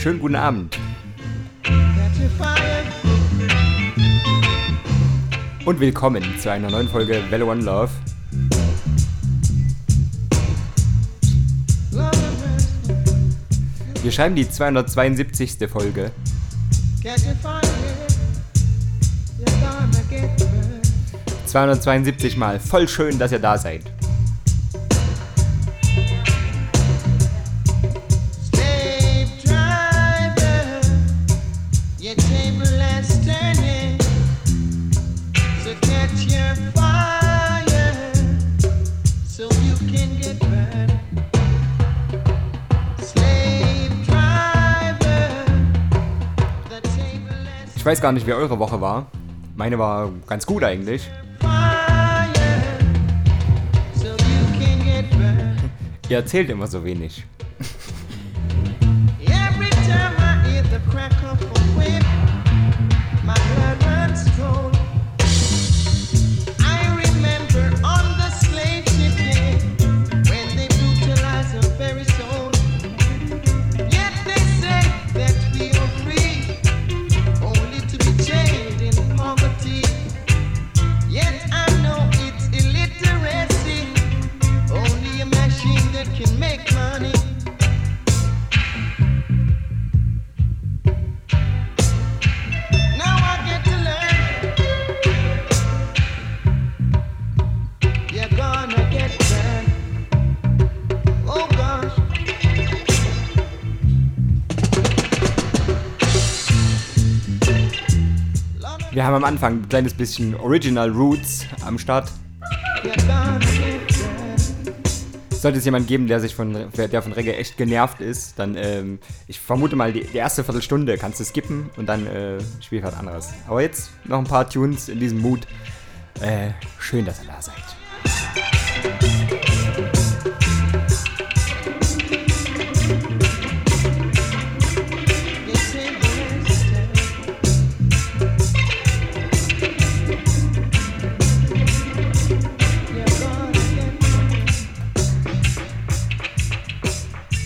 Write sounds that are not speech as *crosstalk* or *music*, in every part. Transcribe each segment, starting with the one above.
schönen guten Abend. Und willkommen zu einer neuen Folge Velo One Love. Wir schreiben die 272. Folge. 272 Mal. Voll schön, dass ihr da seid. Weiß gar nicht, wie eure Woche war. Meine war ganz gut eigentlich. Ihr erzählt immer so wenig. Haben am Anfang ein kleines bisschen Original Roots am Start. Sollte es jemand geben, der sich von, der von Reggae echt genervt ist, dann, ähm, ich vermute mal, die, die, erste Viertelstunde kannst du skippen und dann äh, spiel was anderes. Aber jetzt noch ein paar Tunes in diesem Mood. Äh, schön, dass ihr da seid.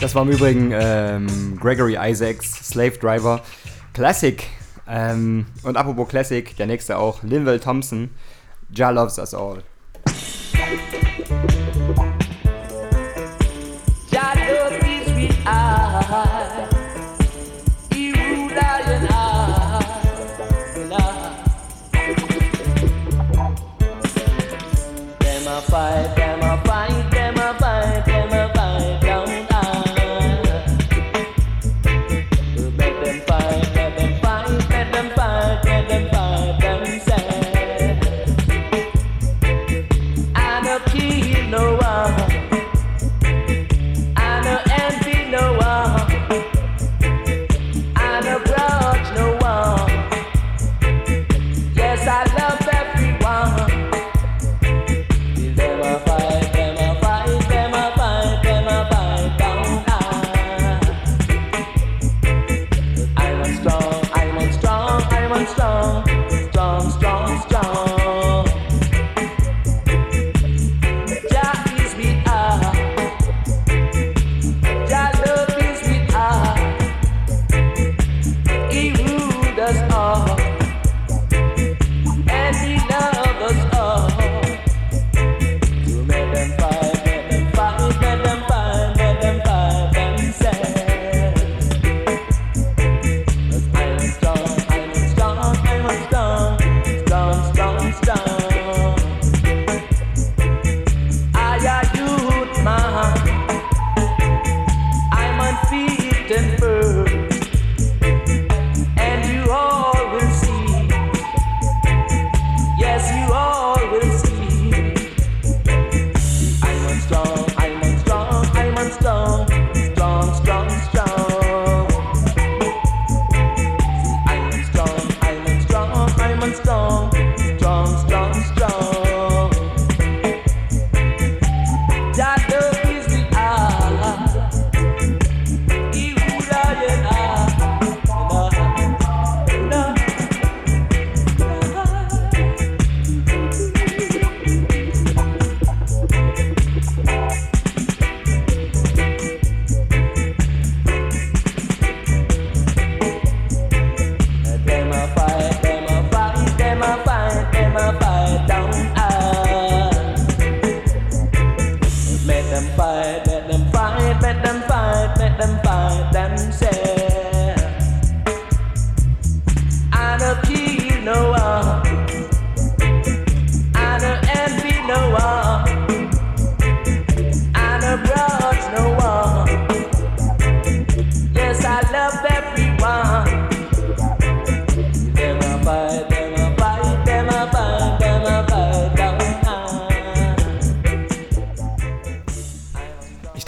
Das war im Übrigen ähm, Gregory Isaacs, Slave Driver, Classic. Ähm, und apropos Classic, der nächste auch, Linville Thompson, Jah Loves Us All. fight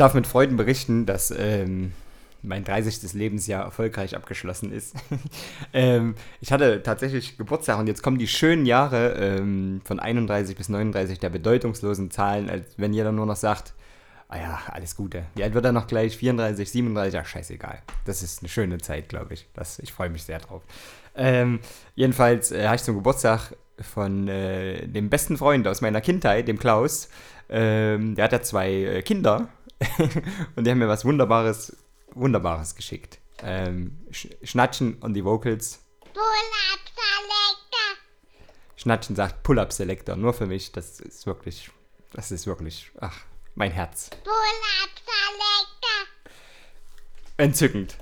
darf mit Freuden berichten, dass ähm, mein 30. Lebensjahr erfolgreich abgeschlossen ist. *laughs* ähm, ich hatte tatsächlich Geburtstag und jetzt kommen die schönen Jahre ähm, von 31 bis 39 der bedeutungslosen Zahlen, als wenn jeder nur noch sagt, ah ja, alles Gute. Wie alt wird er noch gleich? 34, 37? Ja, scheißegal. Das ist eine schöne Zeit, glaube ich. Das, ich freue mich sehr drauf. Ähm, jedenfalls äh, habe ich zum Geburtstag von äh, dem besten Freund aus meiner Kindheit, dem Klaus. Ähm, der hat ja zwei äh, Kinder *laughs* und die haben mir was Wunderbares, Wunderbares geschickt. Ähm, Sch Schnatschen und die Vocals. Pull-up Selector. Schnatschen sagt Pull-up Selector, nur für mich. Das ist wirklich, das ist wirklich, ach, mein Herz. Pull-up Selector. Entzückend.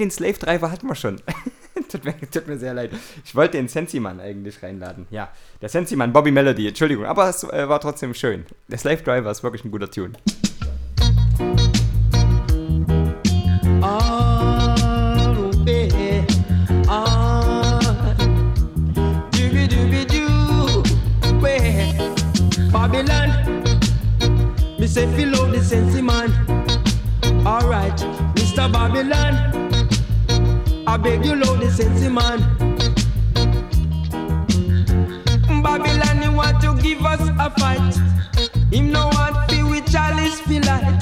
Den Slave Driver hatten wir schon. *laughs* tut, mir, tut, mir, sehr leid. Ich wollte den Sensiman eigentlich reinladen. Ja, der Sensiman, Bobby Melody, Entschuldigung. Aber es äh, war trotzdem schön. Der Slave Driver ist wirklich ein guter Tune. Babylon, me say feel out the sense man. Alright, Mr. Babylon. I beg you, Lord, the sense man. Babylon, he want to give us a fight. Him no want feel with chalice feel light.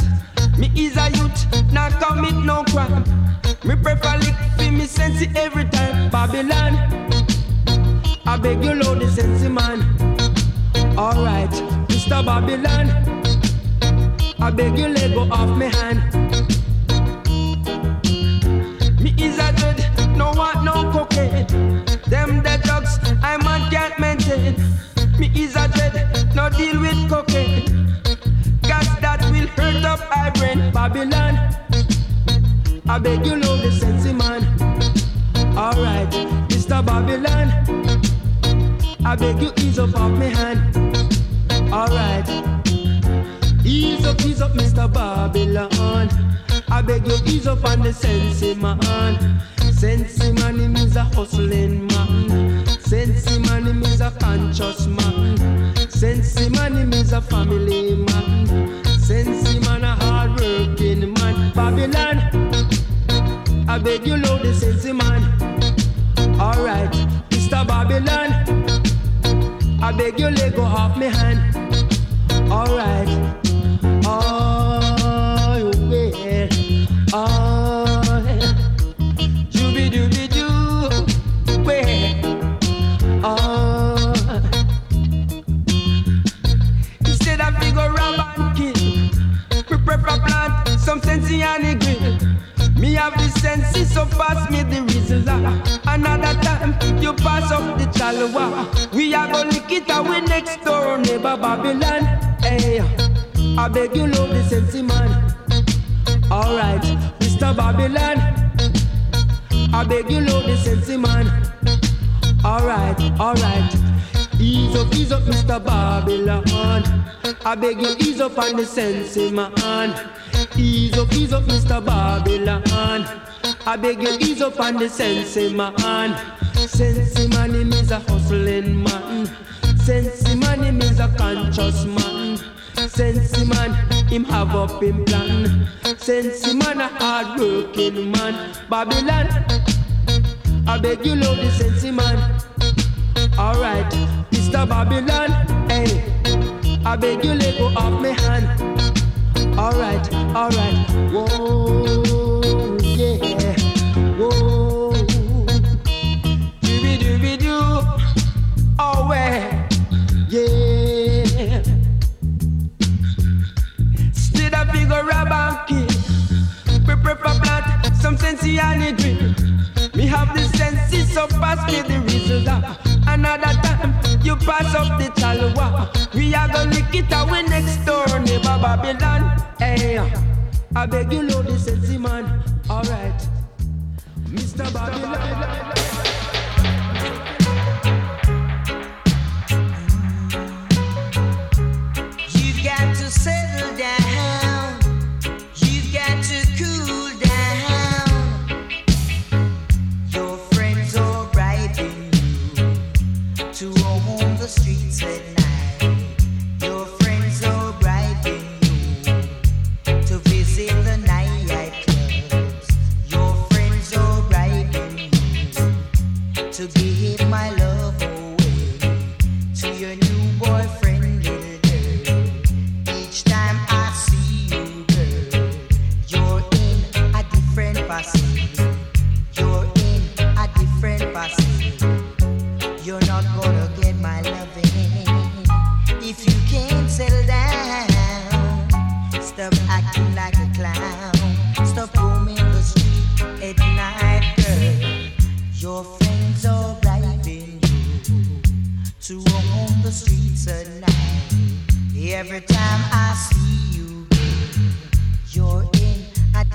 Me is a youth, not commit no crime. Me prefer lick for me sense every time. Babylon, I beg you, Lord, the sense man. Alright, Mr. Babylon, I beg you, let go off me hand. no up my brain. Babylon, I beg you know the sense man. Alright, Mr. Babylon, I beg you ease up off me hand. Alright, ease up, ease up, Mr. Babylon. I beg you ease up on the sense man. Sensi man, him is a hustling man. Sensi man, him is a conscious man. Sensi man, him is a family man. Babylon, I beg you, Lord, the sensi man. Alright, Mr. Babylon, I beg you, let go off me hand. Alright, beg you, ease up on the sense, man. Ease up, ease up, Mr. Babylon. I beg you, ease up on the sense, man. Sense man, him is a hustling man. Sense man, him is a conscious man. Sense man, him have up in plan. Sense man, a hard working man. Babylon, I beg you, Lord, the sense man. Alright, Mr. Babylon, I beg you, let go off my hand. Alright. Alright, whoa, yeah, whoa. Dooby dooby doo, oh well, yeah. Still a figure rub and kill. Prepare for plant some sense and drink. Me have the senses, so pass me the result. Another time you pass up the chalwa. We are gonna lick it away next door, neighbor Babylon. Hey, I beg you, Lord, this is man. Alright, Mr. Babylon.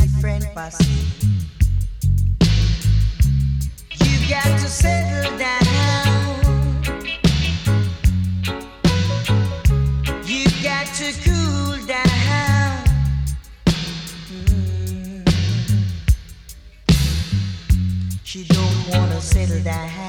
A different passage. You got to settle down. You've got to cool down. Mm. She don't wanna settle down.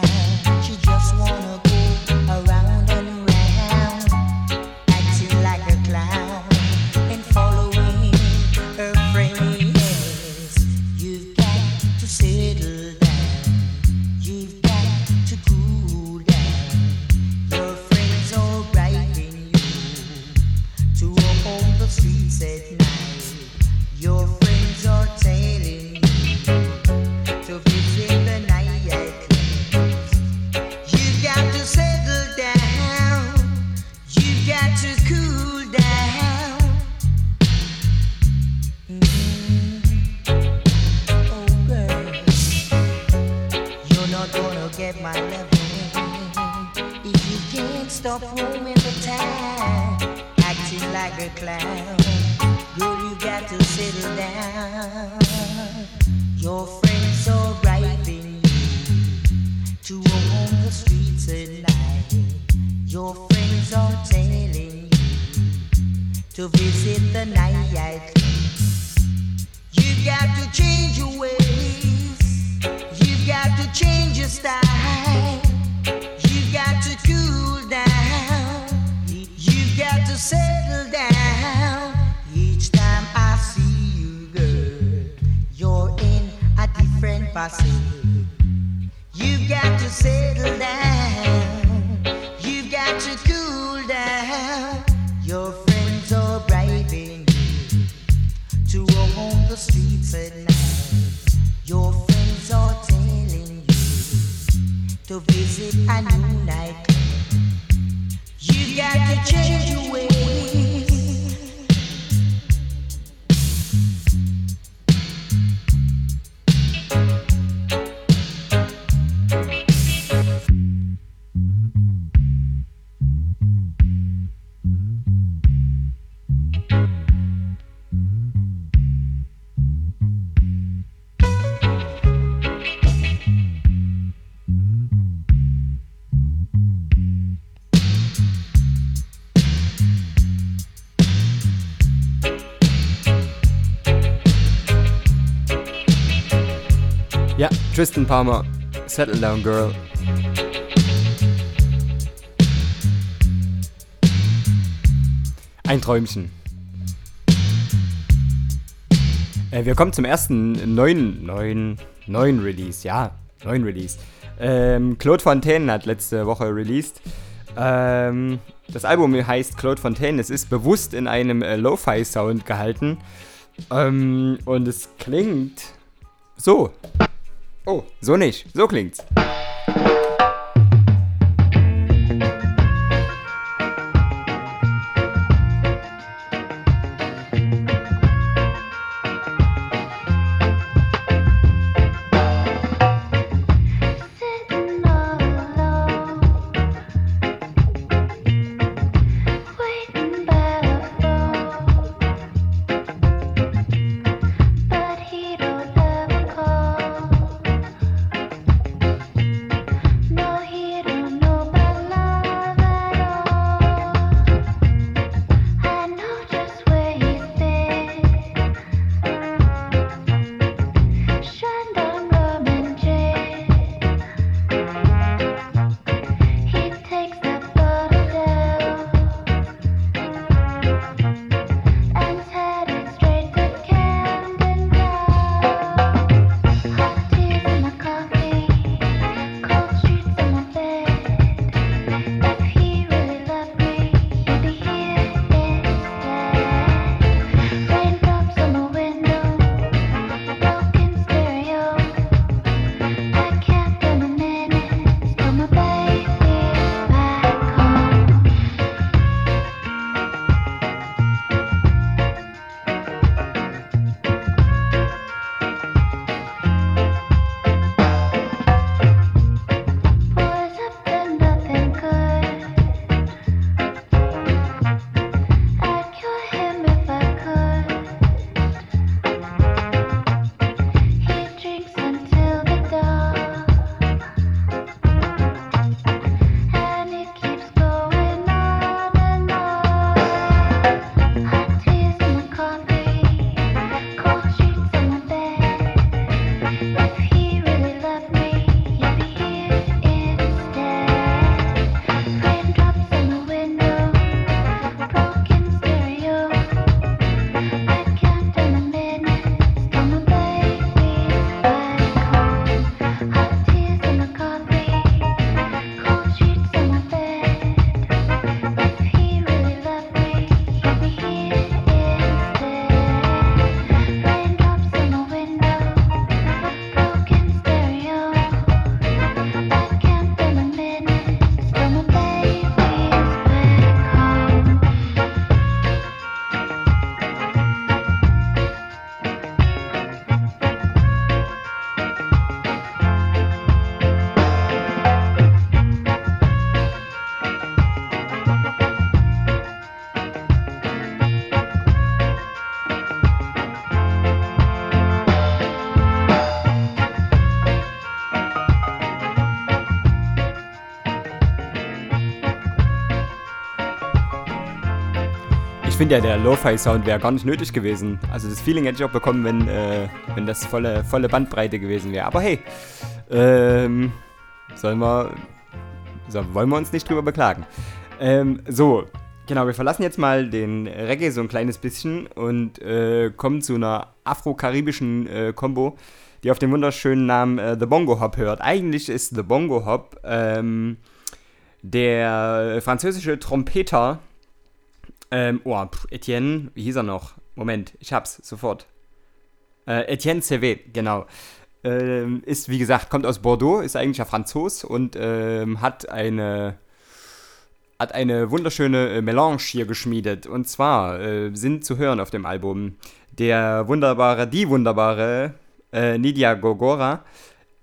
Ja, Tristan Palmer, Settle Down Girl. Ein Träumchen. Äh, wir kommen zum ersten neuen, neuen, neuen Release. Ja, neuen Release. Ähm, Claude Fontaine hat letzte Woche released. Ähm, das Album heißt Claude Fontaine. Es ist bewusst in einem äh, Lo-Fi-Sound gehalten. Ähm, und es klingt so. Oh, so nicht. So klingt's. Finde ja, der Lo-Fi-Sound wäre gar nicht nötig gewesen. Also das Feeling hätte ich auch bekommen, wenn, äh, wenn das volle, volle Bandbreite gewesen wäre. Aber hey, ähm, sollen wir, so, wollen wir uns nicht drüber beklagen. Ähm, so, genau, wir verlassen jetzt mal den Reggae so ein kleines bisschen und äh, kommen zu einer afro-karibischen äh, Combo, die auf den wunderschönen Namen äh, The Bongo Hop hört. Eigentlich ist The Bongo Hop ähm, der französische Trompeter ähm, oh, Etienne, wie hieß er noch? Moment, ich hab's sofort. Äh, Etienne CV, genau. Ähm, ist, wie gesagt, kommt aus Bordeaux, ist eigentlich ein Franzos und ähm, hat eine hat eine wunderschöne äh, Melange hier geschmiedet. Und zwar äh, sind zu hören auf dem Album der wunderbare, die wunderbare äh, Nidia Gogora.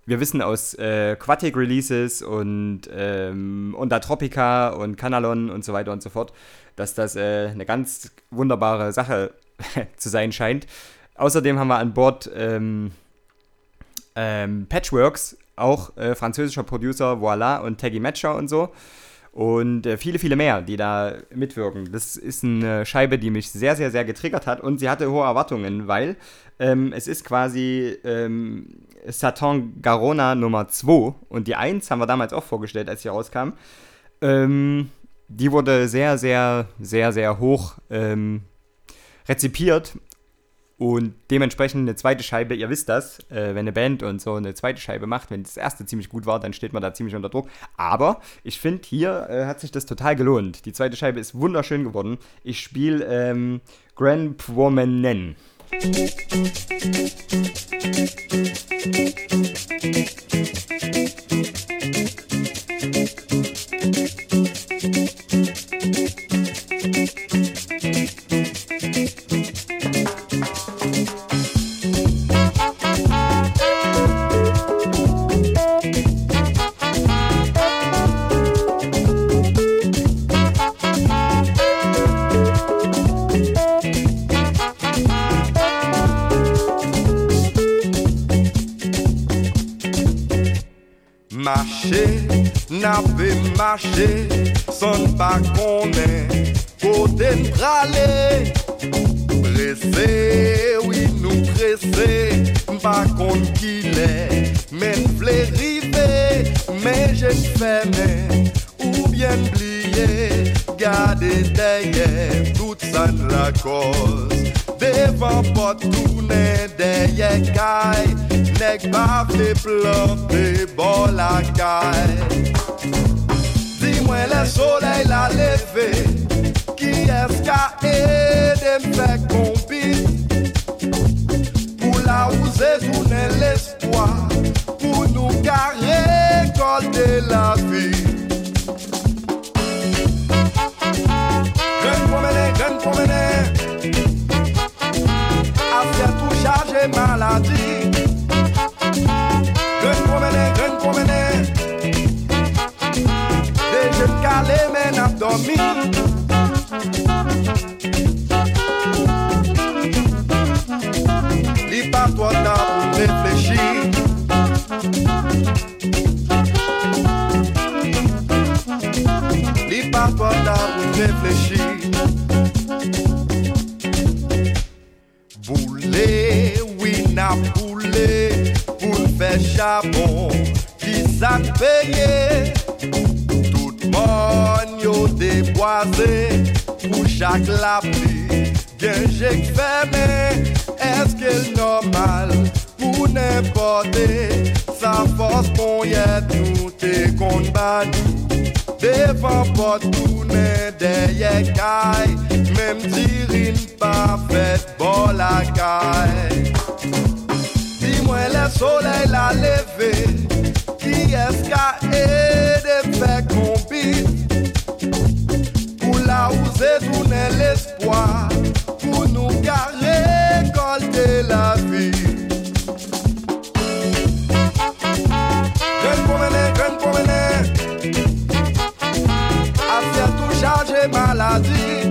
Wir wissen aus äh, Quatic Releases und ähm, Onda Tropica und Canalon und so weiter und so fort, dass das äh, eine ganz wunderbare Sache *laughs* zu sein scheint. Außerdem haben wir an Bord ähm, ähm, Patchworks, auch äh, französischer Producer, Voila und Taggy Matcher und so. Und äh, viele, viele mehr, die da mitwirken. Das ist eine Scheibe, die mich sehr, sehr, sehr getriggert hat und sie hatte hohe Erwartungen, weil ähm, es ist quasi ähm, Satan Garona Nummer 2 und die 1 haben wir damals auch vorgestellt, als sie rauskam. Ähm, die wurde sehr, sehr, sehr, sehr hoch ähm, rezipiert und dementsprechend eine zweite Scheibe, ihr wisst das, äh, wenn eine Band und so eine zweite Scheibe macht, wenn das erste ziemlich gut war, dann steht man da ziemlich unter Druck. Aber ich finde, hier äh, hat sich das total gelohnt. Die zweite Scheibe ist wunderschön geworden. Ich spiele ähm, Grand Promenen. mache, nape mache, son pa konen, kote n prale. Prese, oui nou prese, pa kon ki le, men vle rive, men jen feme, ou bien bliye, gade deye, tout san la koz. vent pas tourner derrière la. Dis-moi le soleil l'a levé. Qui est-ce qui aidé me faire? Pour la oser tourner l'espoir. Pour nous carrer, récolter la vie. party. Gran promener, gran. Des jeunes calés, mais n'a dormi. Dis pas toi temps pour réfléchir. Dis pas toi temps. Pou chak la pli Gen jek feme Eske l normal Pou n'importe Sa fos kon yet nou te kon banou Devan pot toune deye kay Mem dirin pa fet bol la kay Dis-moi le soleil la leve Ki eska ede fe kombi Pou détourner l'espoir pour nous garer, récolter la vie. Graine pour mener, graine pour mener, à faire tout charger maladie.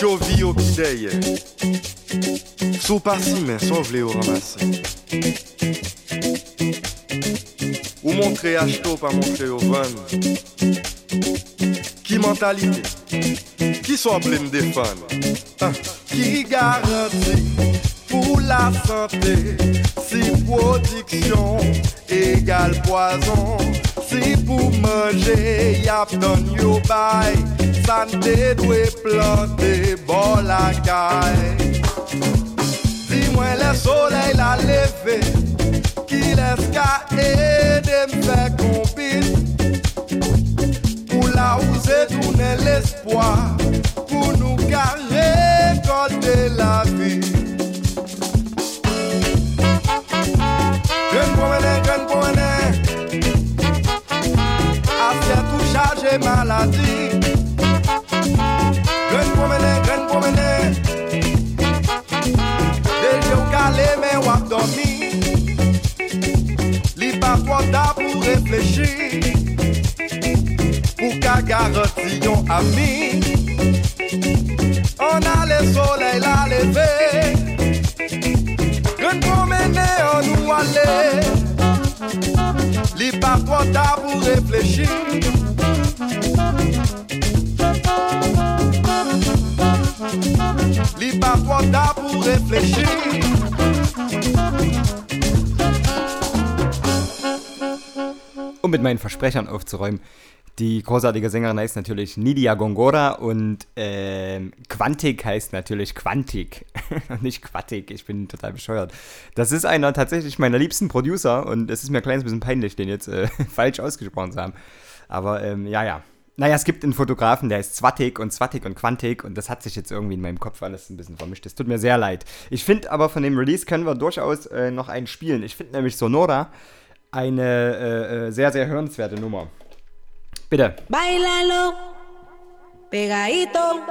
Chovi au bideye Sou pasi men, son vle yo ramase Ou montre achto pa montrer au van Qui mentalite, qui son ble m defan ah. Hein? Ki garanti pou la santé? Si production égale poison. Si pou manje yap don yo baye Sante dwe plante bol akay Di mwen le soley la leve Ki les ka ede mfe kompil Pou la ouze toune l'espoi Pou nou ka rekolte la vi. Gren pou mene, gren pou mene Asya tou chaje maladi. Yon ami On a le soleil la le leve Ren promene an nou ale Li pa tro ta pou reflechi Li pa tro ta pou reflechi Um mit meinen Versprechern aufzuräumen, die großartige Sängerin heißt natürlich Nidia Gongora und ähm, Quantik heißt natürlich Quantik *laughs* nicht Quattik. Ich bin total bescheuert. Das ist einer tatsächlich meiner liebsten Producer und es ist mir ein kleines bisschen peinlich, den jetzt äh, *laughs* falsch ausgesprochen zu haben. Aber ähm, ja, ja. Naja, es gibt einen Fotografen, der heißt Zwatik und Zwatik und Quantik und das hat sich jetzt irgendwie in meinem Kopf alles ein bisschen vermischt. Es tut mir sehr leid. Ich finde aber von dem Release können wir durchaus äh, noch einen spielen. Ich finde nämlich Sonora eine äh, äh, sehr, sehr hörenswerte Nummer. Bitte. Bailalo, pegadito.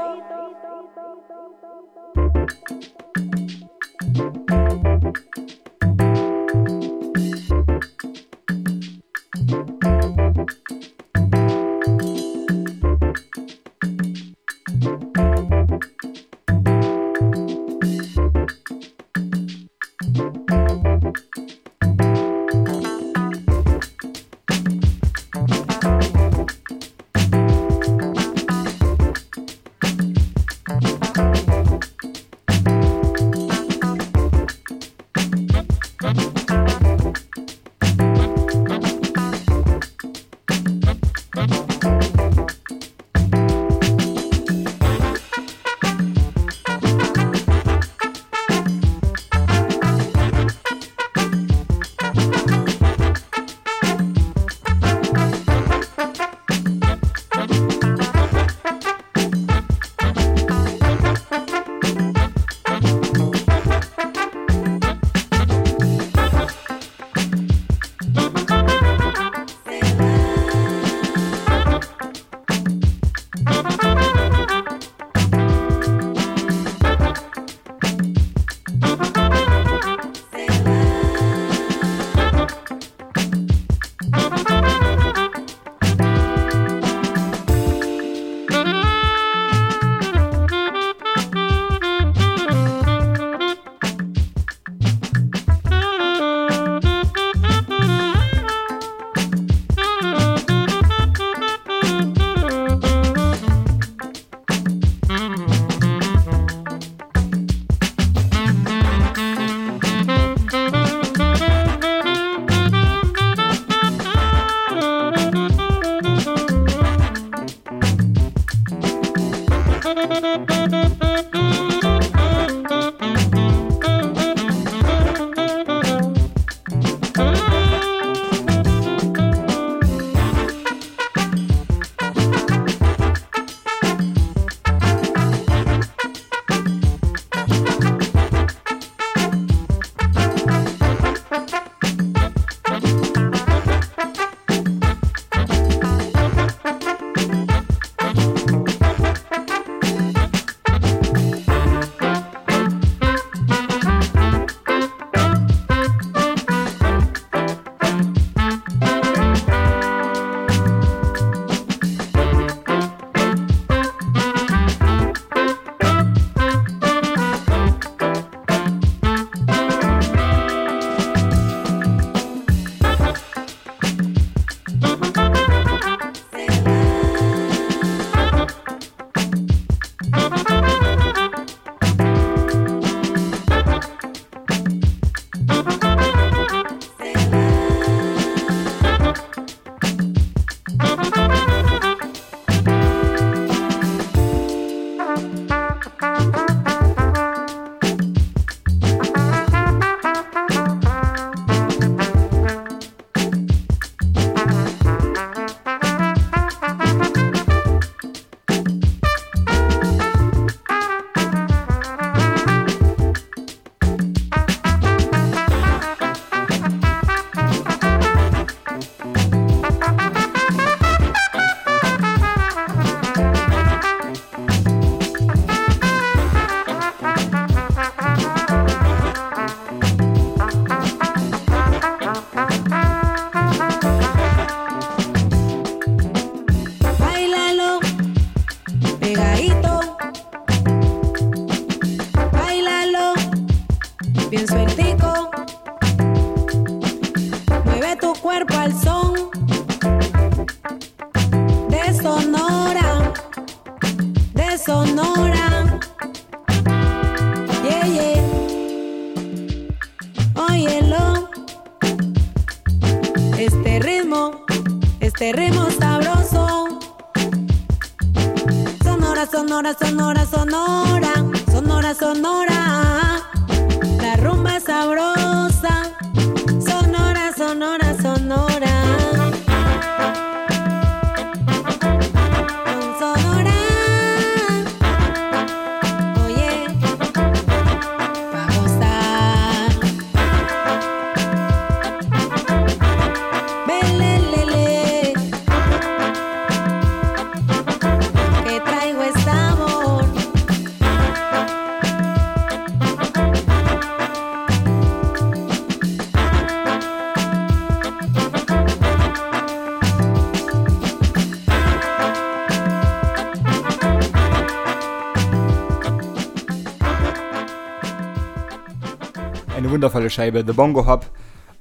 Wundervolle Scheibe, The Bongo Hop.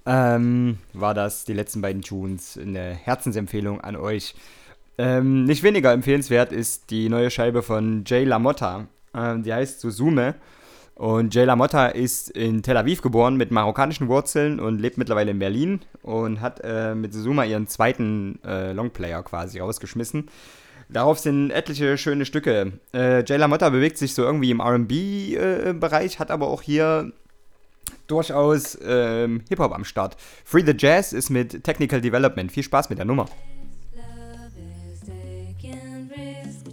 Ähm, war das die letzten beiden Tunes. Eine Herzensempfehlung an euch. Ähm, nicht weniger empfehlenswert ist die neue Scheibe von Jay LaMotta. Ähm, die heißt Suzume. Und Jay LaMotta ist in Tel Aviv geboren mit marokkanischen Wurzeln und lebt mittlerweile in Berlin und hat äh, mit Suzuma ihren zweiten äh, Longplayer quasi rausgeschmissen. Darauf sind etliche schöne Stücke. Äh, Jay LaMotta bewegt sich so irgendwie im RB-Bereich, hat aber auch hier durchaus ähm, Hip-Hop am Start. Free the Jazz ist mit Technical Development. Viel Spaß mit der Nummer.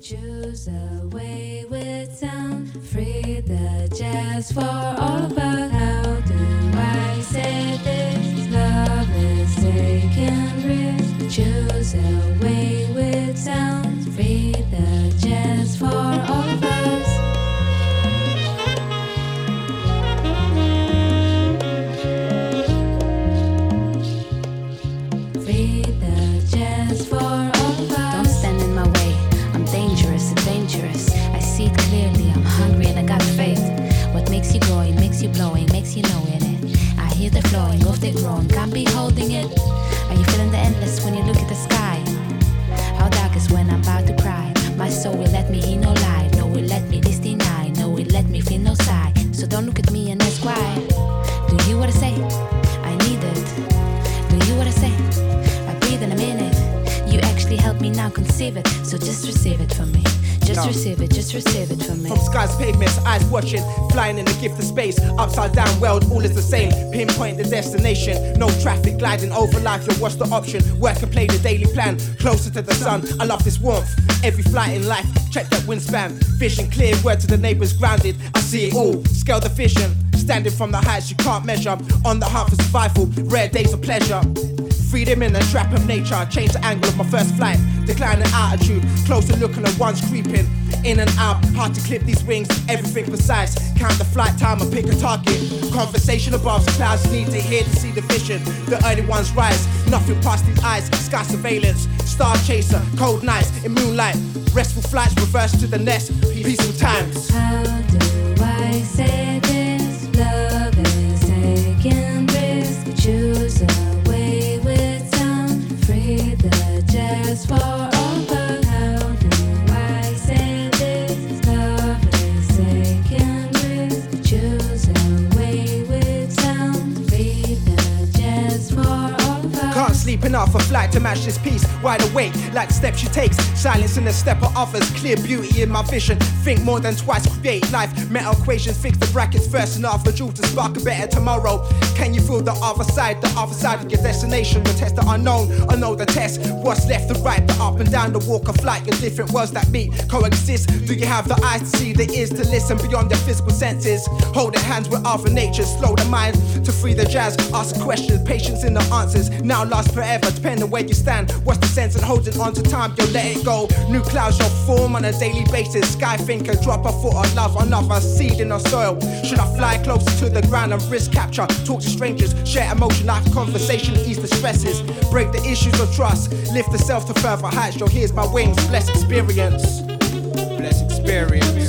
Choose a way with with sound. Free the jazz for all you blowing, makes you knowing it. Eh? I hear the flowing of the growing, can't be holding it. Are you feeling the endless when you look at the sky? How dark is when I'm about to cry. My soul will let me hear no lie. No, will let me this deny. No, will let me feel no sigh. So don't look at me and ask why. Do you what I say? I need it. Do you what I say? I breathe in a minute. You actually help me now conceive it. So just receive it from me. Just No. receive it, just receive it from me. From skies, pavements, eyes watching, flying in the gift of space. Upside down world, all is the same. Pinpoint the destination. No traffic gliding over life. Yo, what's the option? Work and play the daily plan. Closer to the sun. I love this warmth. Every flight in life. Check that wingspan. Vision clear. Word to the neighbors grounded. I see it all. Scale the vision. Standing from the heights you can't measure. On the hunt for survival. Rare days of pleasure. Freedom in the trap of nature. Change the angle of my first flight. Declining altitude. Closer looking at one's creeping. In and out. Hard to clip these wings. Everything precise. Count the flight time and pick a target. Conversation above the clouds. Need to hear to see the vision. The early ones rise. Nothing past these eyes. Sky surveillance. Star chaser. Cold nights in moonlight. Restful flights. Reverse to the nest. Peaceful times. How do I say this? Can't enough, a flight to match this piece. Wide awake, like steps she takes. Silence in the step of others, clear beauty in my vision. Think more than twice, create life. Metal equations, fix the brackets first and after jewel to spark a better tomorrow. Can you feel the other side, the other side of your destination? The test the unknown, I know the test. What's left to right, the up and down the walk of flight. Your different worlds that meet, coexist. Do you have the eyes to see, the ears to listen beyond your physical senses? Holding hands with other nature, slow the mind to free the jazz. Ask questions, patience in the answers. Now last forever, depending where you stand. What's the sense in holding on to time? Yo, let it go. New clouds shall form on a daily basis. Sky thinker, drop a foot of love, another seed in the soil. Should I fly closer to the ground and risk capture? Talk to strangers, share emotion like a conversation, ease the stresses. Break the issues of trust, lift the self to further heights. Yo, here's my wings, bless experience. Bless experience.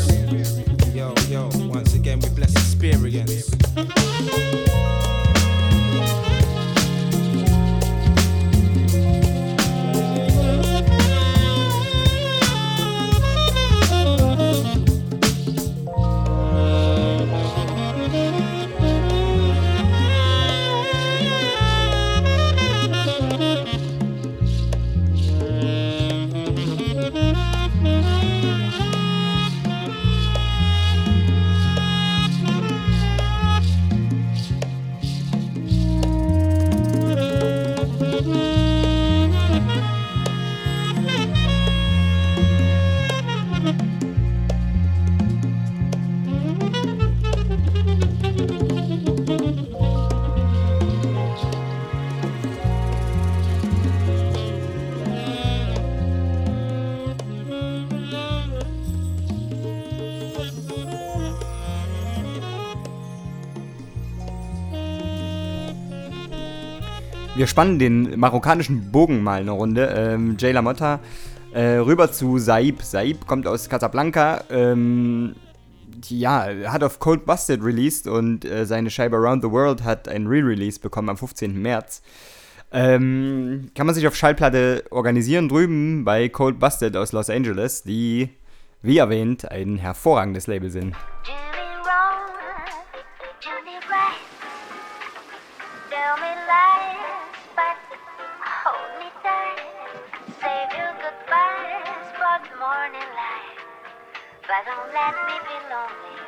Wir spannen den marokkanischen Bogen mal eine Runde. Ähm, Jay LaMotta äh, rüber zu Saib. Saib kommt aus Casablanca. Ähm, ja, hat auf Cold Busted released und äh, seine Scheibe Around the World hat ein Re-Release bekommen am 15. März. Ähm, kann man sich auf Schallplatte organisieren drüben bei Cold Busted aus Los Angeles, die, wie erwähnt, ein hervorragendes Label sind. But don't let me be lonely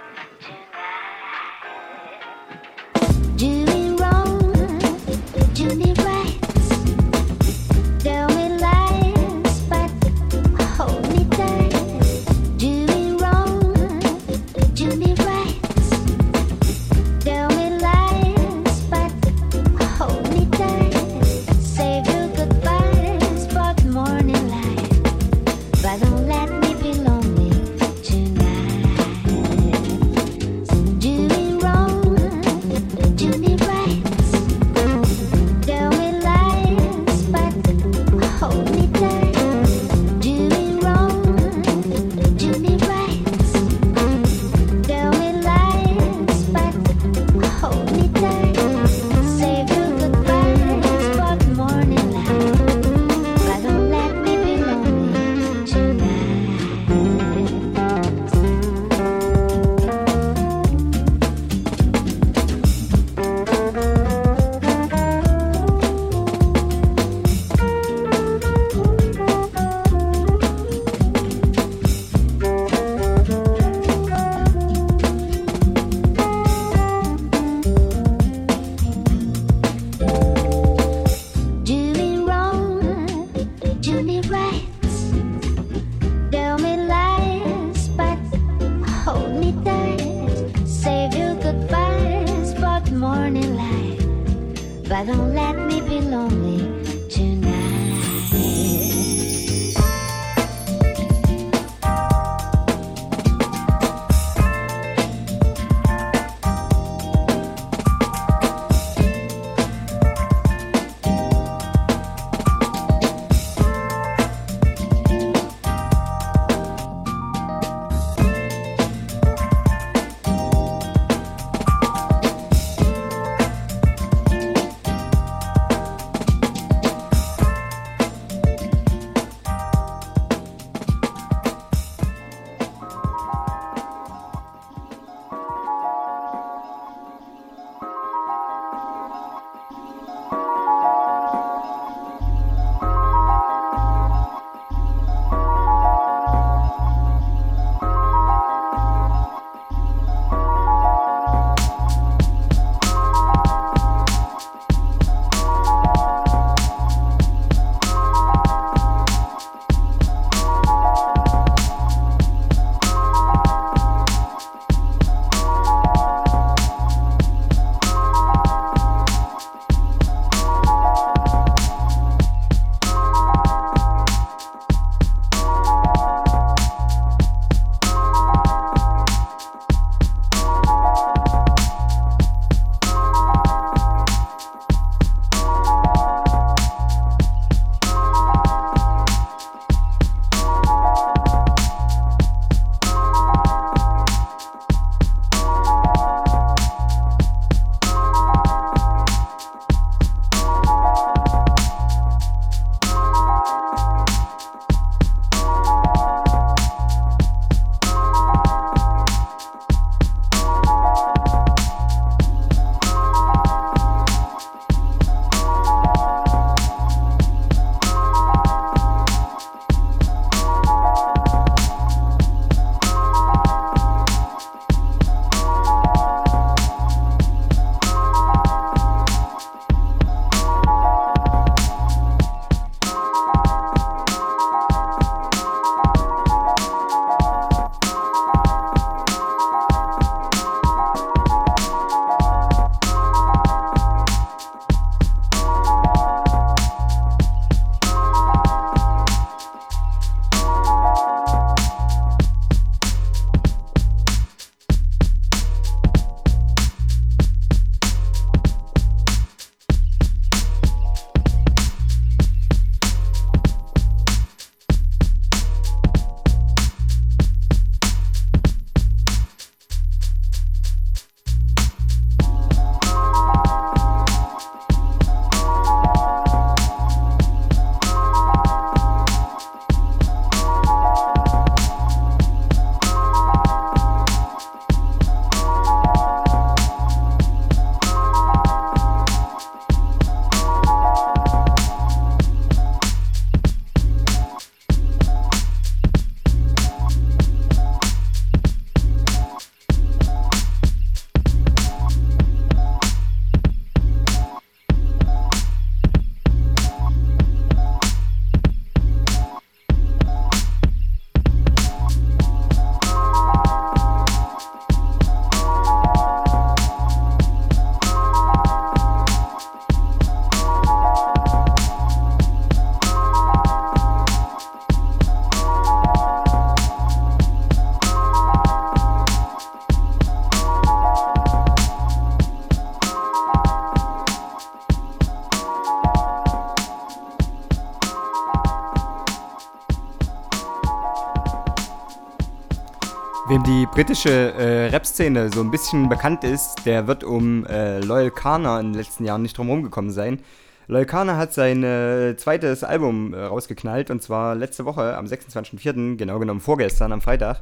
britische äh, Rap-Szene so ein bisschen bekannt ist, der wird um äh, Loyal Kana in den letzten Jahren nicht drum rumgekommen sein. Loyal Kana hat sein äh, zweites Album äh, rausgeknallt und zwar letzte Woche am 26.04., genau genommen vorgestern am Freitag.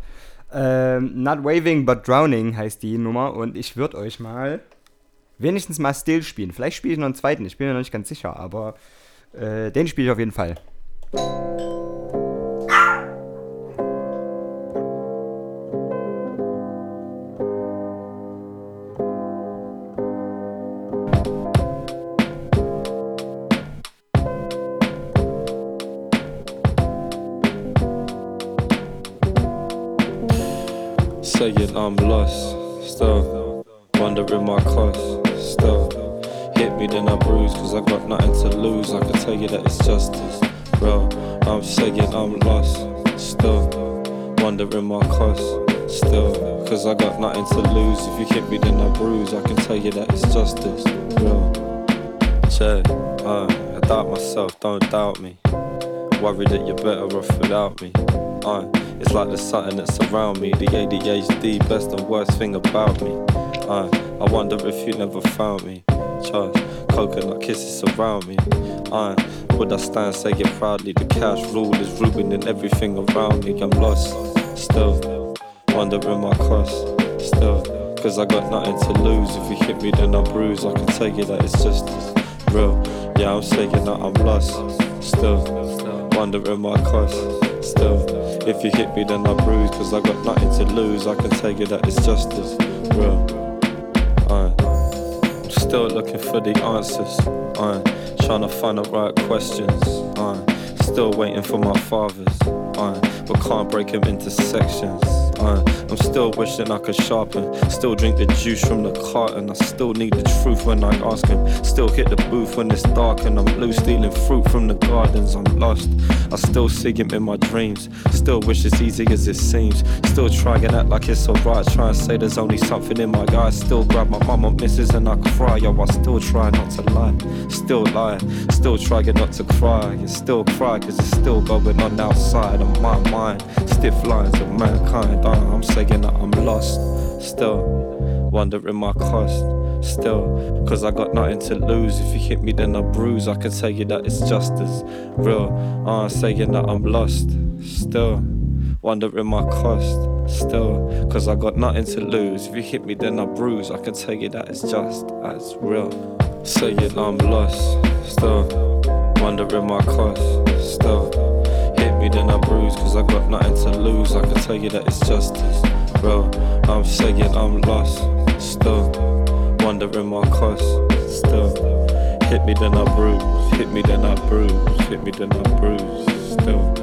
Ähm, Not Waving But Drowning heißt die Nummer und ich würde euch mal wenigstens mal Still spielen. Vielleicht spiele ich noch einen zweiten, ich bin mir noch nicht ganz sicher, aber äh, den spiele ich auf jeden Fall. I'm lost, still wondering my cost, still hit me then I bruise cause I got nothing to lose. I can tell you that it's justice, bro. I'm saying I'm lost, still wondering my cost, still cause I got nothing to lose. If you hit me then I bruise. I can tell you that it's justice, bro. Check, uh, I doubt myself, don't doubt me. Worried that you're better off without me. Uh, it's like the something that's around me. The ADHD, best and worst thing about me. Uh, I wonder if you never found me. Trust, coconut kisses surround me. Uh, would I stand, say it proudly? The cash rule is ruining everything around me. I'm lost, still wondering my cost, still. Cause I got nothing to lose. If you hit me, then I bruise. I can tell you that it's just real. Yeah, I'm saying that I'm lost, still wondering my cost, still. If you hit me, then I bruise. Cause I got nothing to lose. I can tell you that it's just as real. I'm still looking for the answers. Uh, trying to find the right questions. Uh, still waiting for my fathers. Uh, but can't break them into sections. Uh, I'm still wishing I could sharpen. Still drink the juice from the carton. I still need the truth when I ask him. Still hit the booth when it's dark and I'm blue stealing fruit from the gardens. I'm lost. I still see him in my dreams. Still wish it's easy as it seems. Still try and act like it's alright. Try and say there's only something in my eyes. Still grab my mama misses and I cry. Yo, I still try not to lie. Still lie. Still trying not to cry. And still cry cause it's still going on outside of my mind. Stiff lines of mankind. I'm saying that I'm lost. Still wondering my cost. Still, cause I got nothing to lose. If you hit me, then I bruise. I can tell you that it's just as real. I'm saying that I'm lost. Still, wondering my cost. Still, cause I got nothing to lose. If you hit me, then I bruise. I can tell you that it's just as real. Saying I'm lost. Still, wondering my cost. Still, me, then I bruise. Cause I got nothing to lose. I can tell you that it's justice, bro. I'm saying I'm lost. Still, wondering my cost. Still, hit me, then I bruise. Hit me, then I bruise. Hit me, then I bruise. Still.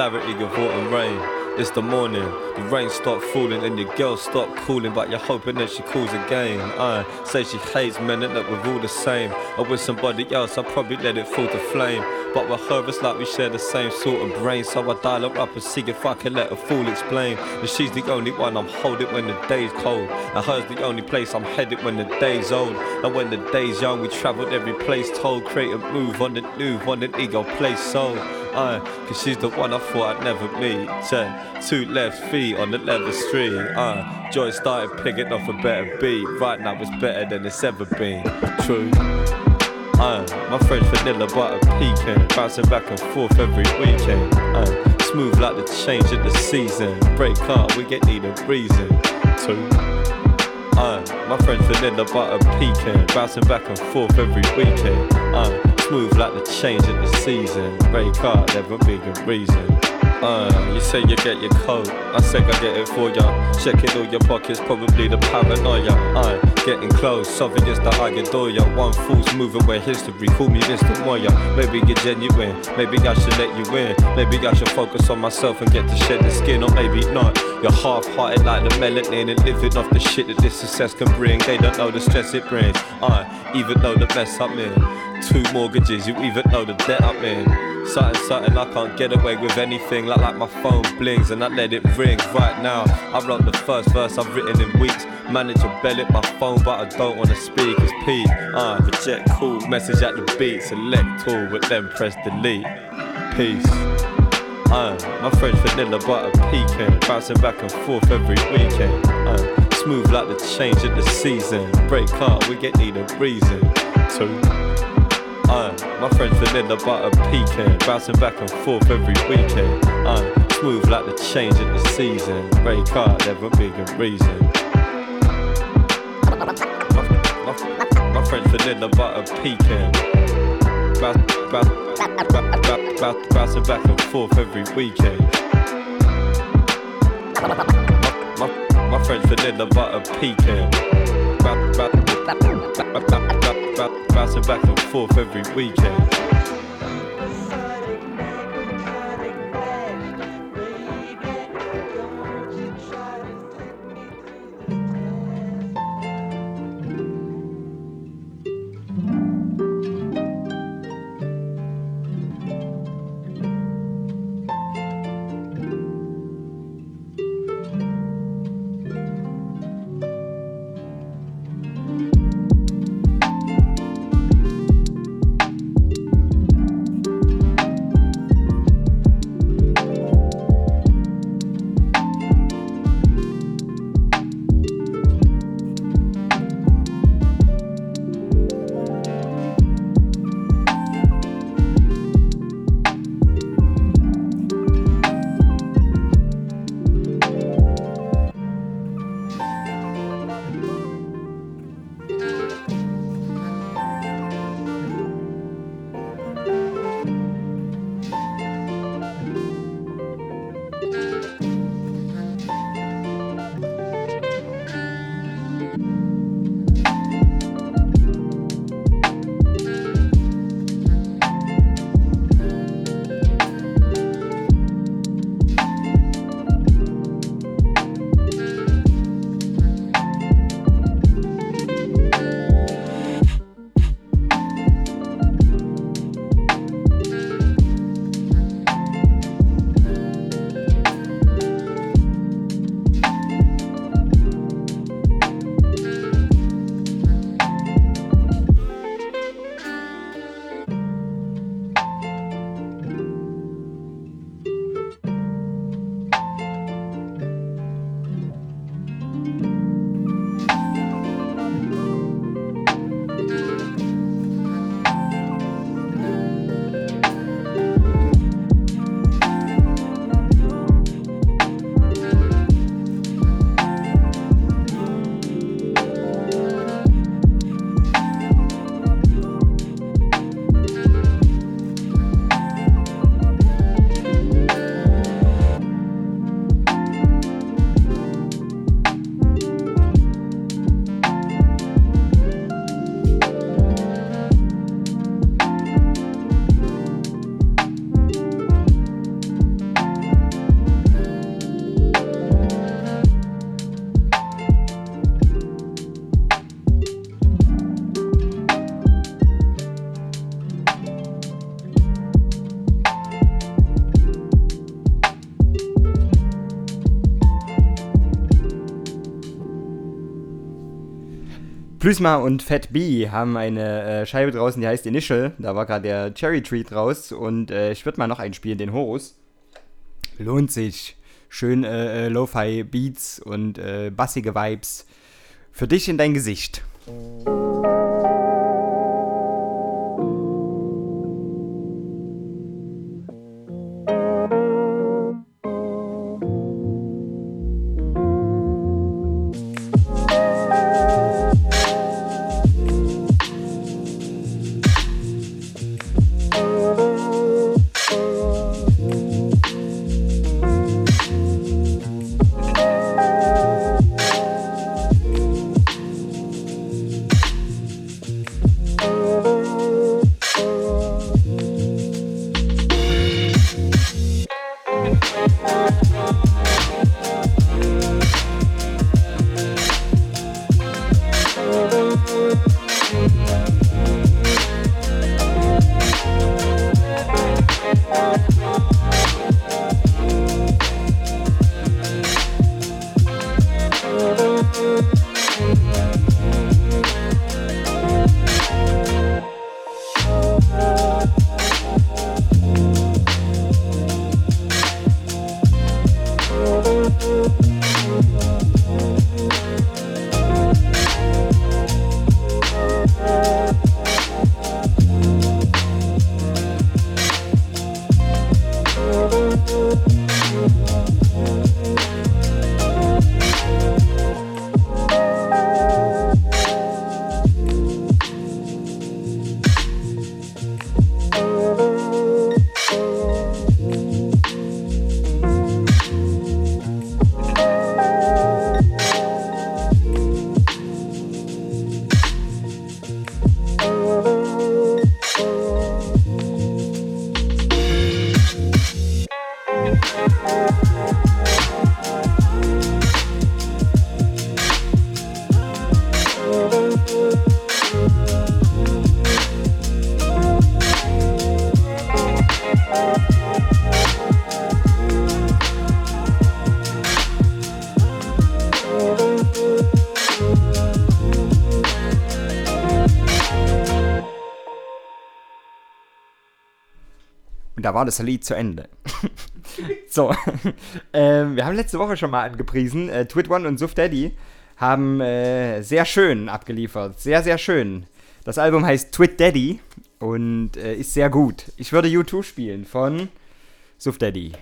Clarity of autumn rain. It's the morning, the rain stopped falling and your girl stopped calling, but you're hoping that she calls again. I say she hates men and that we're all the same. Or with somebody else, I'll probably let it fall to flame. But with her, it's like we share the same sort of brain. So I dial her up and see if I can let her fool explain. And she's the only one I'm holding when the day's cold. And her's the only place I'm headed when the day's old. And when the day's young, we traveled every place told. Create a move on the move on an ego place soul. Uh, cause she's the one I thought I'd never meet. Two left feet on the leather street. Uh, joy started picking off a better beat. Right now it's better than it's ever been. True. Uh, my friend vanilla butter pecan, bouncing back and forth every weekend. Uh, smooth like the change of the season. Break up, we get need a reason. Two. Uh, my friend vanilla butter pecan, bouncing back and forth every weekend. Uh, smooth like the change of the season. Break up, never big a reason. Uh, you say you get your coat, I say I get it for ya. Checking all your pockets, probably the paranoia. I'm getting close, obvious that I adore ya. One fool's move where history, call me Mr. Moya. Maybe you're genuine, maybe I should let you in. Maybe I should focus on myself and get to shed the skin, or maybe not. You're half hearted like the melanin and living off the shit that this success can bring. They don't know the stress it brings. I even know the mess I'm in. Two mortgages, you even know the debt I'm in. Something, something, I can't get away with anything. Like, like my phone blings and I let it ring right now. I wrote the first verse I've written in weeks. Manage to bell it my phone, but I don't wanna speak. It's P. Uh, reject cool. Message at the beat. Select all, but then press delete. Peace. Uh, my French vanilla butter pecan, bouncing back and forth every weekend. Uh, smooth like the change of the season. Break up, we get need a reason to. Uh, my French vanilla butter pecan, bouncing back and forth every weekend. Uh, smooth like the change of the season. Break up, never big a reason. My, French vanilla butter pecan. Bounce, bounce, bounce, bouncing back and forth every weekend. My, my, my French vanilla butter bounce, bounce, bounce, bouncing back and forth every weekend. Plüsma und Fat B haben eine äh, Scheibe draußen, die heißt Initial. Da war gerade der Cherry Treat raus. Und äh, ich würde mal noch einspielen, den Horus. Lohnt sich. Schön äh, äh, Lo-Fi Beats und äh, bassige Vibes. Für dich in dein Gesicht. War das Lied zu Ende. *laughs* so, ähm, wir haben letzte Woche schon mal angepriesen, äh, Twit One und Suf Daddy haben äh, sehr schön abgeliefert. Sehr, sehr schön. Das Album heißt Twit Daddy und äh, ist sehr gut. Ich würde U2 spielen von Suf Daddy.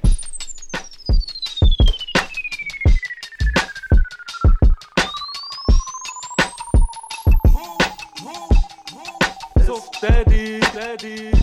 So steady,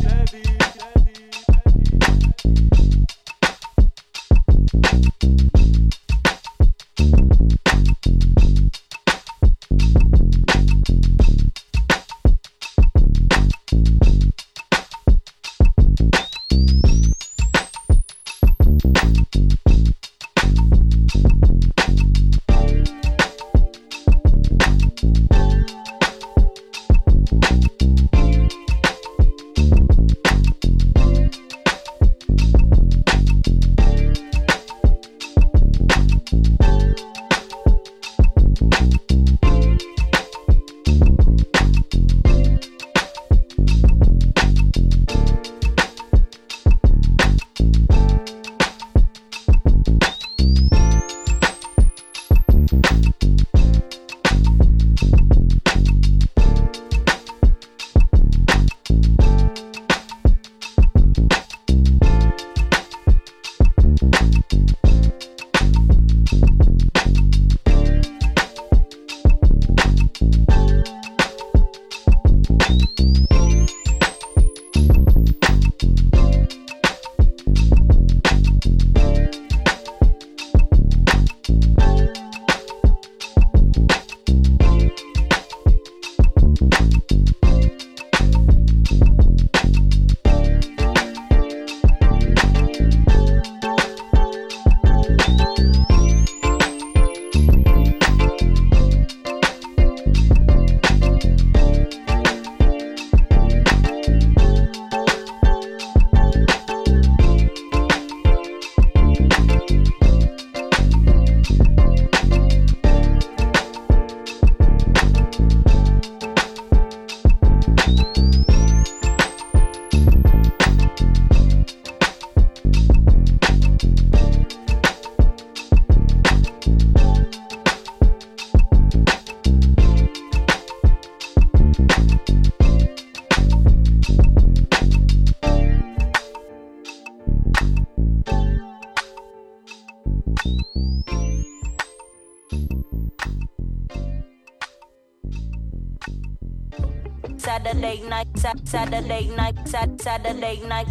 Saturday night, sa- Saturday night,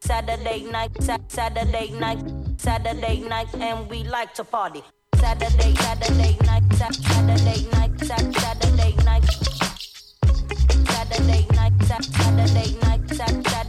Saturday night, sa- Saturday night, Saturday night, and we like to party. Saturday, Saturday night, sa- Saturday night, sa- Saturday night, Saturday night, sa- Saturday night, sa- Saturday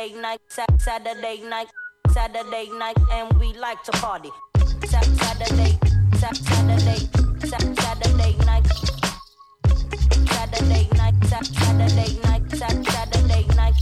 Saturday night, Saturday night, Saturday night, and we like to party. Saturday, Saturday, Saturday night, Saturday night, Saturday night, sa- Saturday night. Saturday night, sa- Saturday night.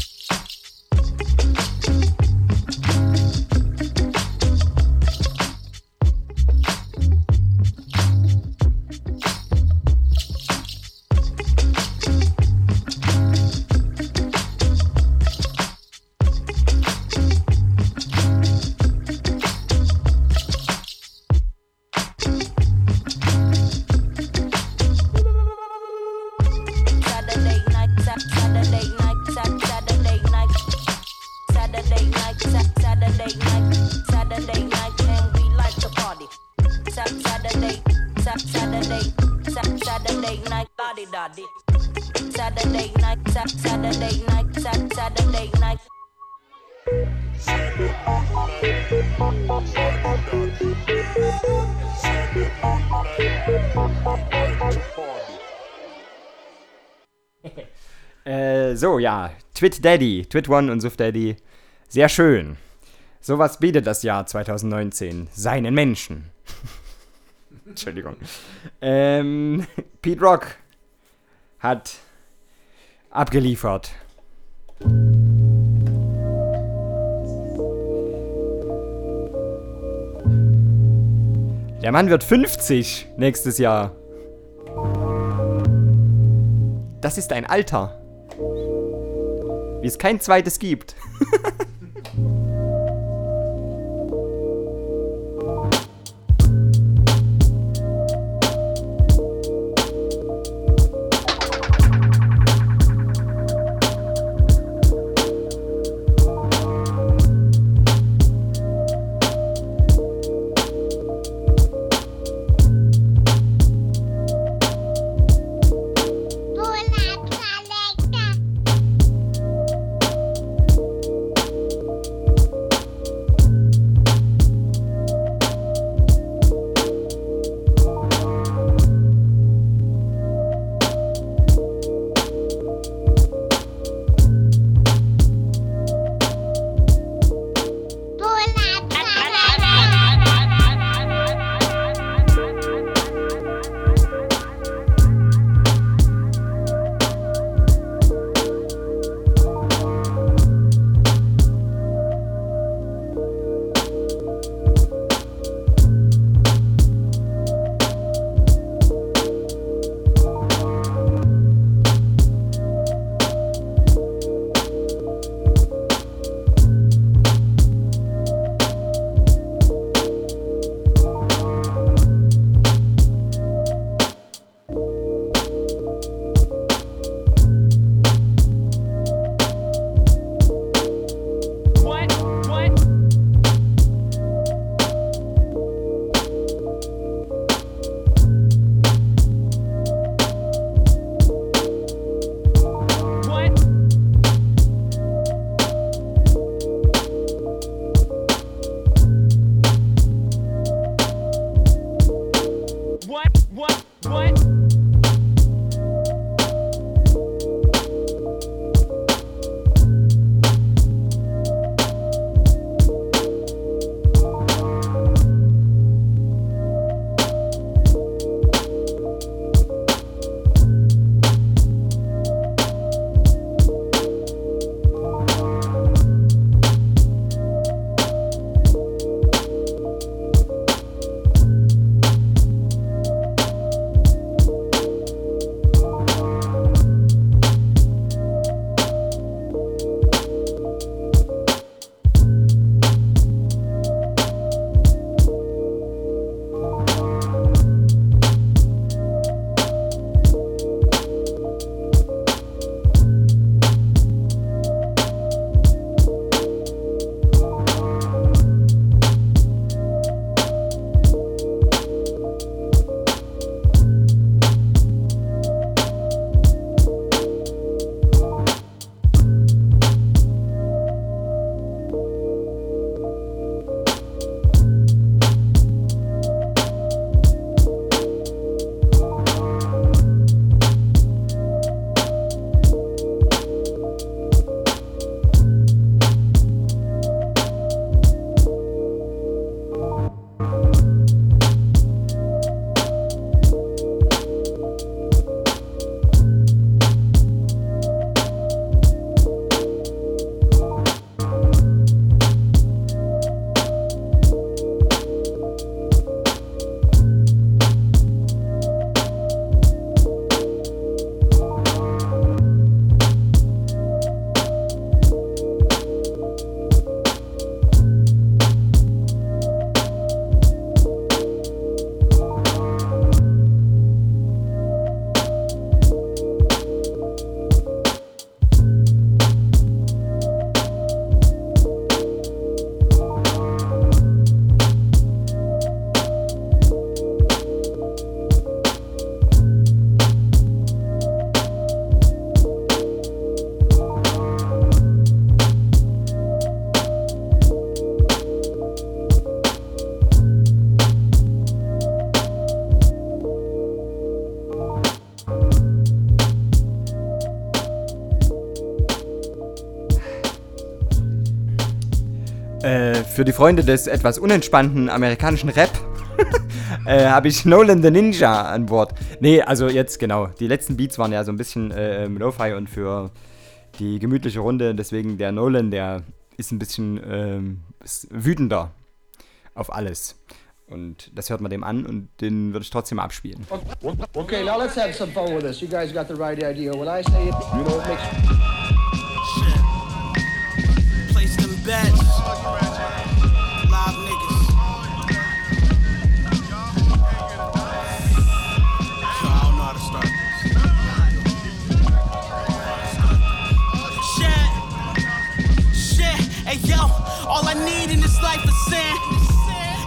*laughs* Äh, so, ja. Twit Daddy, Twit One und Suf Daddy. Sehr schön. Sowas bietet das Jahr 2019 seinen Menschen. *laughs* Entschuldigung. Ähm, *laughs* Pete Rock hat abgeliefert. Der Mann wird 50 nächstes Jahr. Das ist ein Alter. Wie es kein zweites gibt. *laughs* für die Freunde des etwas unentspannten amerikanischen Rap *laughs* äh, habe ich Nolan the Ninja an Bord. Nee, also jetzt genau. Die letzten Beats waren ja so ein bisschen äh, Lo-Fi und für die gemütliche Runde. Deswegen der Nolan, der ist ein bisschen ähm, ist wütender auf alles. Und das hört man dem an und den würde ich trotzdem abspielen. Okay, now let's have some fun with this. You guys got the right idea. When I say it, you know it makes... All I need in this life is sand.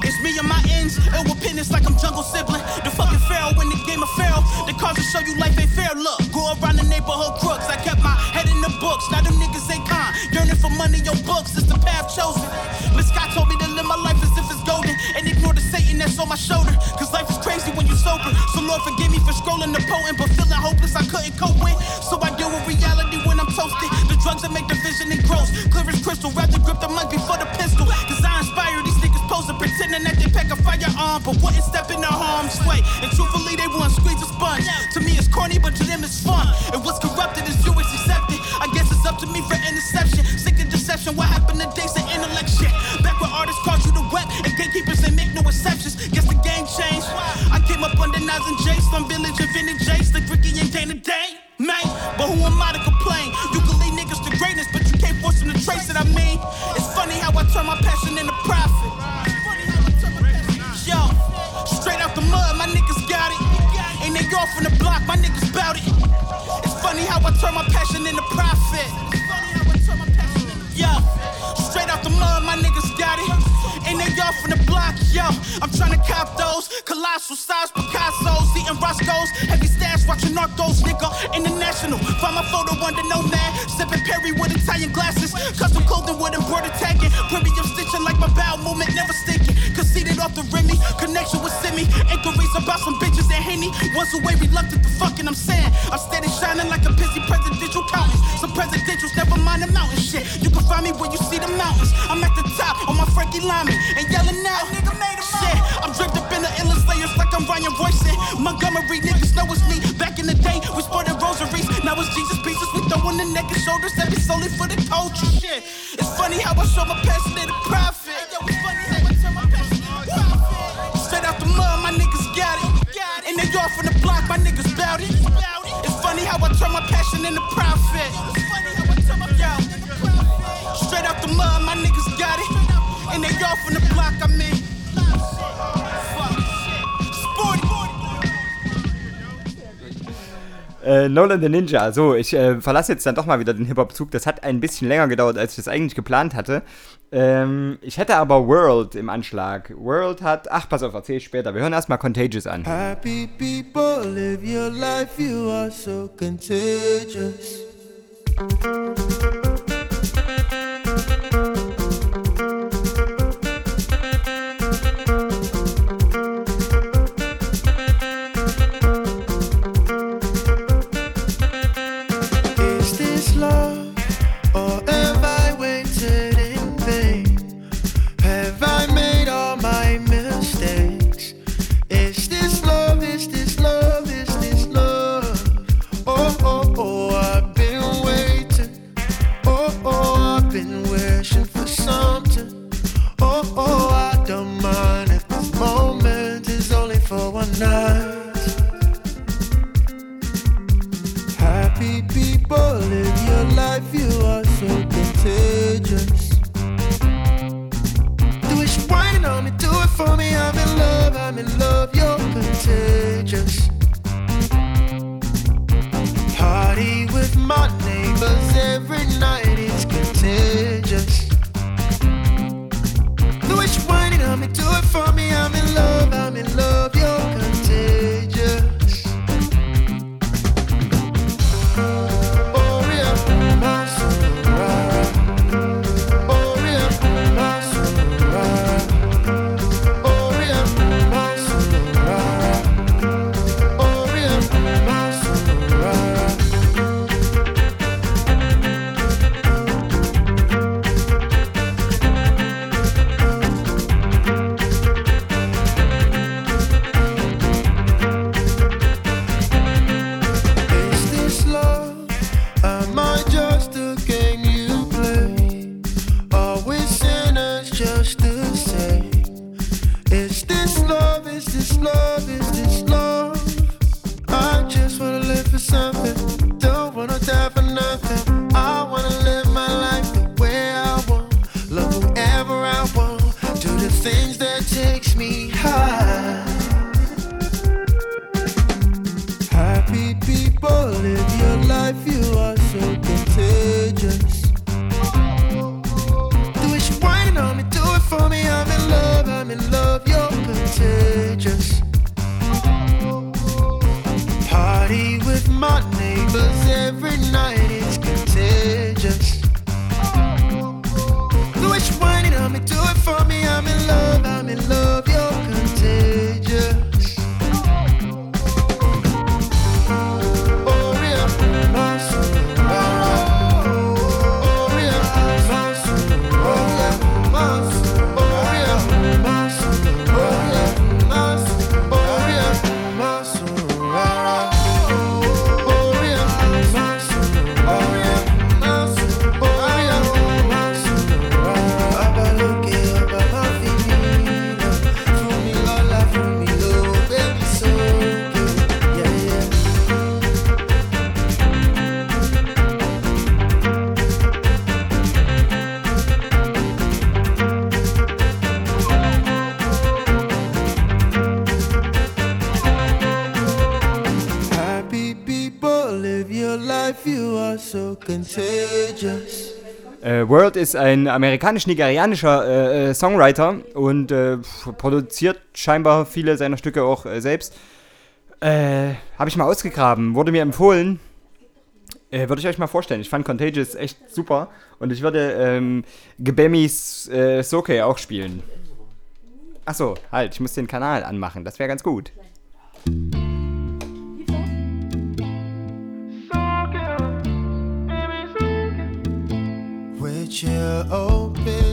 It's me and my ends, ill repentance like I'm jungle sibling. The fucking pharaoh in the game of pharaoh. The cars will show you life ain't fair. Look, go around the neighborhood crooks. I kept my head in the books. Now them niggas ain't kind. Yearning for money, your books. It's the path chosen. Miss Scott told me to live my life as if it's golden. And ignore the Satan that's on my shoulder. Cause life is crazy when you sober. So Lord, forgive me for scrolling the potent, but feeling hopeless. Everyone squeeze the spot. Lola the Ninja. So, ich äh, verlasse jetzt dann doch mal wieder den Hip-Hop-Zug. Das hat ein bisschen länger gedauert, als ich das eigentlich geplant hatte. Ähm, ich hätte aber World im Anschlag. World hat. Ach, pass auf, erzähl ich später. Wir hören erstmal Contagious an. Happy people, live your life, you are so contagious. Life, you are so contagious. Äh, World ist ein amerikanisch-nigerianischer äh, äh, Songwriter und äh, produziert scheinbar viele seiner Stücke auch äh, selbst. Äh, Habe ich mal ausgegraben, wurde mir empfohlen. Würde ich euch mal vorstellen. Ich fand Contagious echt super und ich würde ähm, Gebemis Soke auch spielen. Achso, halt, ich muss den Kanal anmachen, das wäre ganz gut. Your open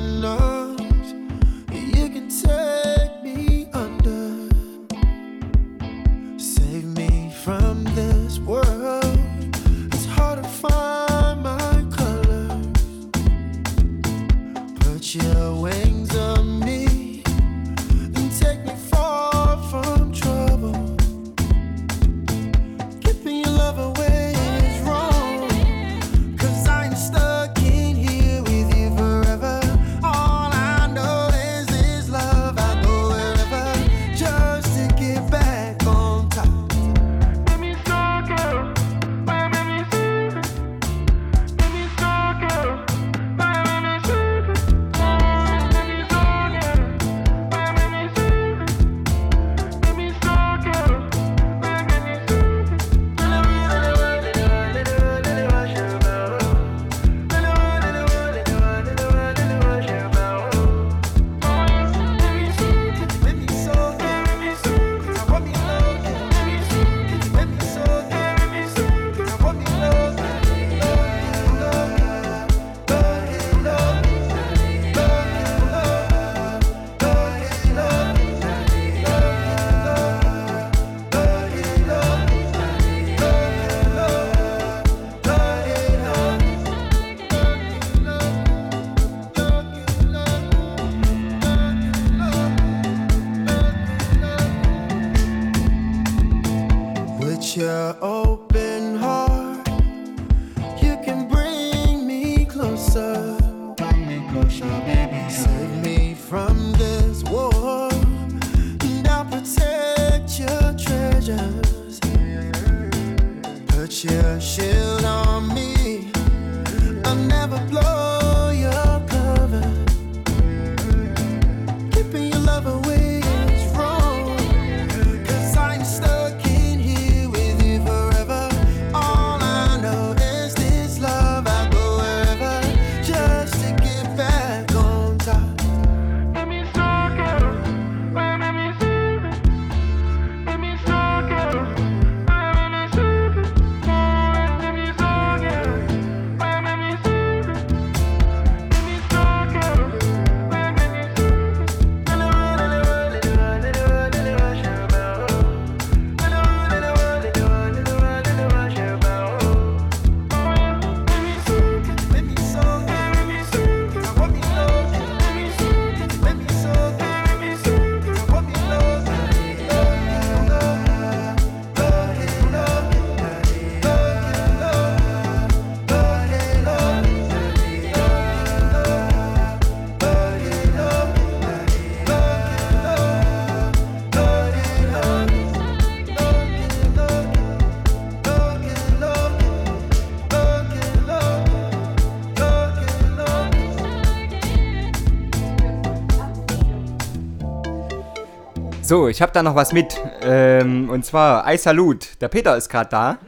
So, ich habe da noch was mit. Ähm, und zwar Ei Salut. Der Peter ist gerade da.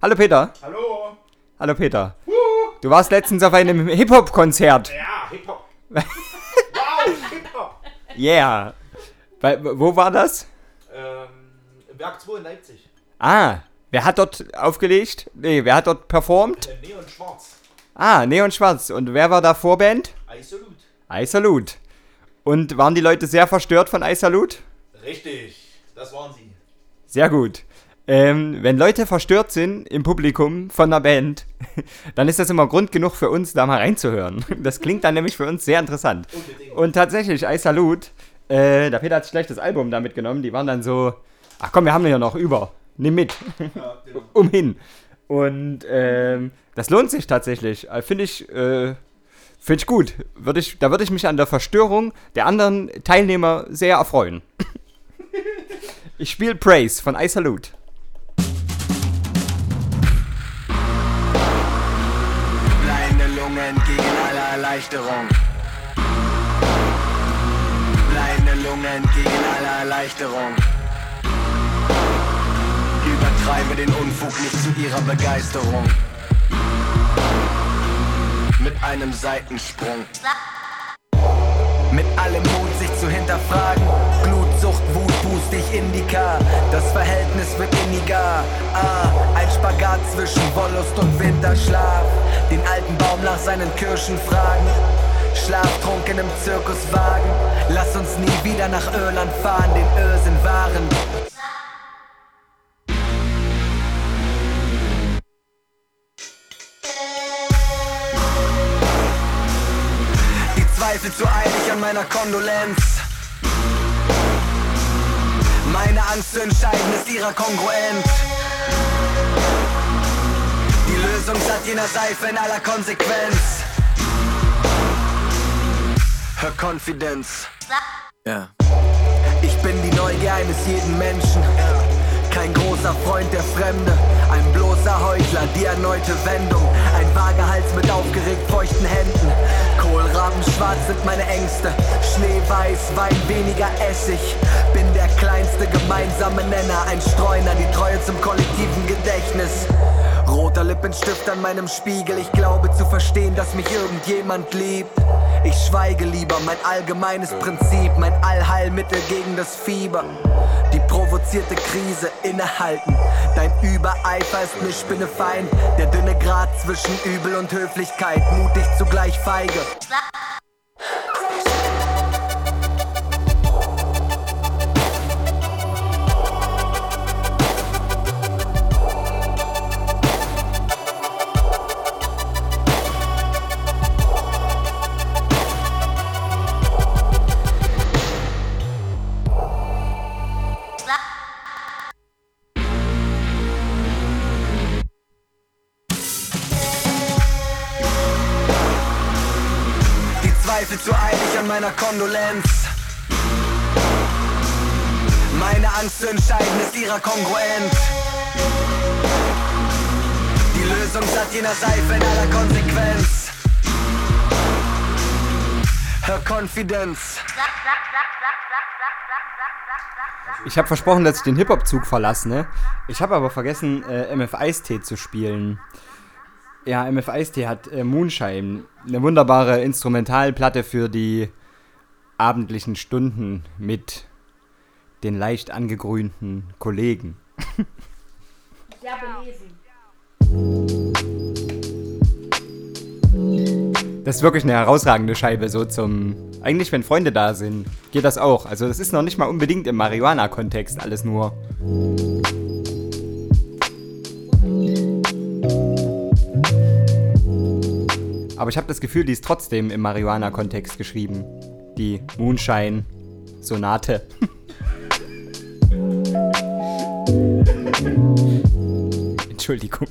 Hallo Peter. Hallo. Hallo Peter. Du warst letztens auf einem Hip-Hop-Konzert. Ja, Hip-Hop. *laughs* wow, Hip-Hop. Yeah. Wo war das? Ähm, im Werk 2 in Leipzig. Ah, wer hat dort aufgelegt? Nee, wer hat dort performt? Äh, Neon Schwarz. Ah, Neon Schwarz. Und wer war da Vorband? Isolut. Ei Salut. Und waren die Leute sehr verstört von Ei Salut? Richtig, das waren sie. Sehr gut. Ähm, wenn Leute verstört sind im Publikum von einer Band, *laughs* dann ist das immer Grund genug für uns, da mal reinzuhören. *laughs* Das klingt dann nämlich für uns sehr interessant. Und tatsächlich, I Salute, äh, der Peter hat sich das Album da mitgenommen, die waren dann so, ach komm, wir haben ja noch über, nimm mit, *laughs* umhin. Und ähm, das lohnt sich tatsächlich, Äh, finde ich, äh, finde ich gut. Würde ich, da würde ich mich an der Verstörung der anderen Teilnehmer sehr erfreuen. Ich spiele Praise von I Salute. Bleibende Lungen gegen alle Erleichterung. Bleibende Lungen gegen alle Erleichterung. Übertreibe den Unfug nicht zu ihrer Begeisterung. Mit einem Seitensprung. Mit allem Mut sich zu hinterfragen Glutsucht, Wut, Boost dich Indika. Das Verhältnis wird inniger. Ah, ein Spagat zwischen Wollust und Winterschlaf. Den alten Baum nach seinen Kirschen fragen. Schlaftrunken im Zirkuswagen. Lass uns nie wieder nach Irland fahren, den Irrsinn wahren. Die Zweifel zu eilig an meiner Kondolenz. Meine Angst zu entscheiden ist ihrer kongruent. Die Lösung satt jener Seife in aller Konsequenz. Her Confidence. Ja. Ich bin die Neugier eines jeden Menschen. Kein großer Freund der Fremde, ein bloßer Heuchler, die erneute Wendung. Vager Hals mit aufgeregt feuchten Händen. Kohlraben schwarz sind meine Ängste. Schneeweiß, Wein weniger Essig. Bin der kleinste gemeinsame Nenner, ein Streuner, die Treue zum kollektiven Gedächtnis. Roter Lippenstift an meinem Spiegel, ich glaube zu verstehen, dass mich irgendjemand liebt. Ich schweige lieber, mein allgemeines Prinzip, mein Allheilmittel gegen das Fieber. Die provozierte Krise innehalten. Dein Übereifer ist eine Spinnefeind. Der dünne Grat zwischen Übel und Höflichkeit, mutig zugleich feige. Meiner Kondolenz. Meine Angst zu entscheiden ist ihrer kongruent. Die Lösung satt jener Seife in aller Konsequenz. Her Confidence. Ich habe versprochen, dass ich den Hip-Hop-Zug verlasse, ne? Ich habe aber vergessen, äh, MF Eistee zu spielen. Ja, MF Eistee hat äh, Moonshine, eine wunderbare Instrumentalplatte für die abendlichen Stunden mit den leicht angegrünten Kollegen. *laughs* Sehr belesen. Das ist wirklich eine herausragende Scheibe, so zum. Eigentlich, wenn Freunde da sind, geht das auch. Also, das ist noch nicht mal unbedingt im Marihuana-Kontext alles nur. Aber ich habe das Gefühl, die ist trotzdem im Marihuana-Kontext geschrieben. Die Moonshine-Sonate. *laughs* Entschuldigung.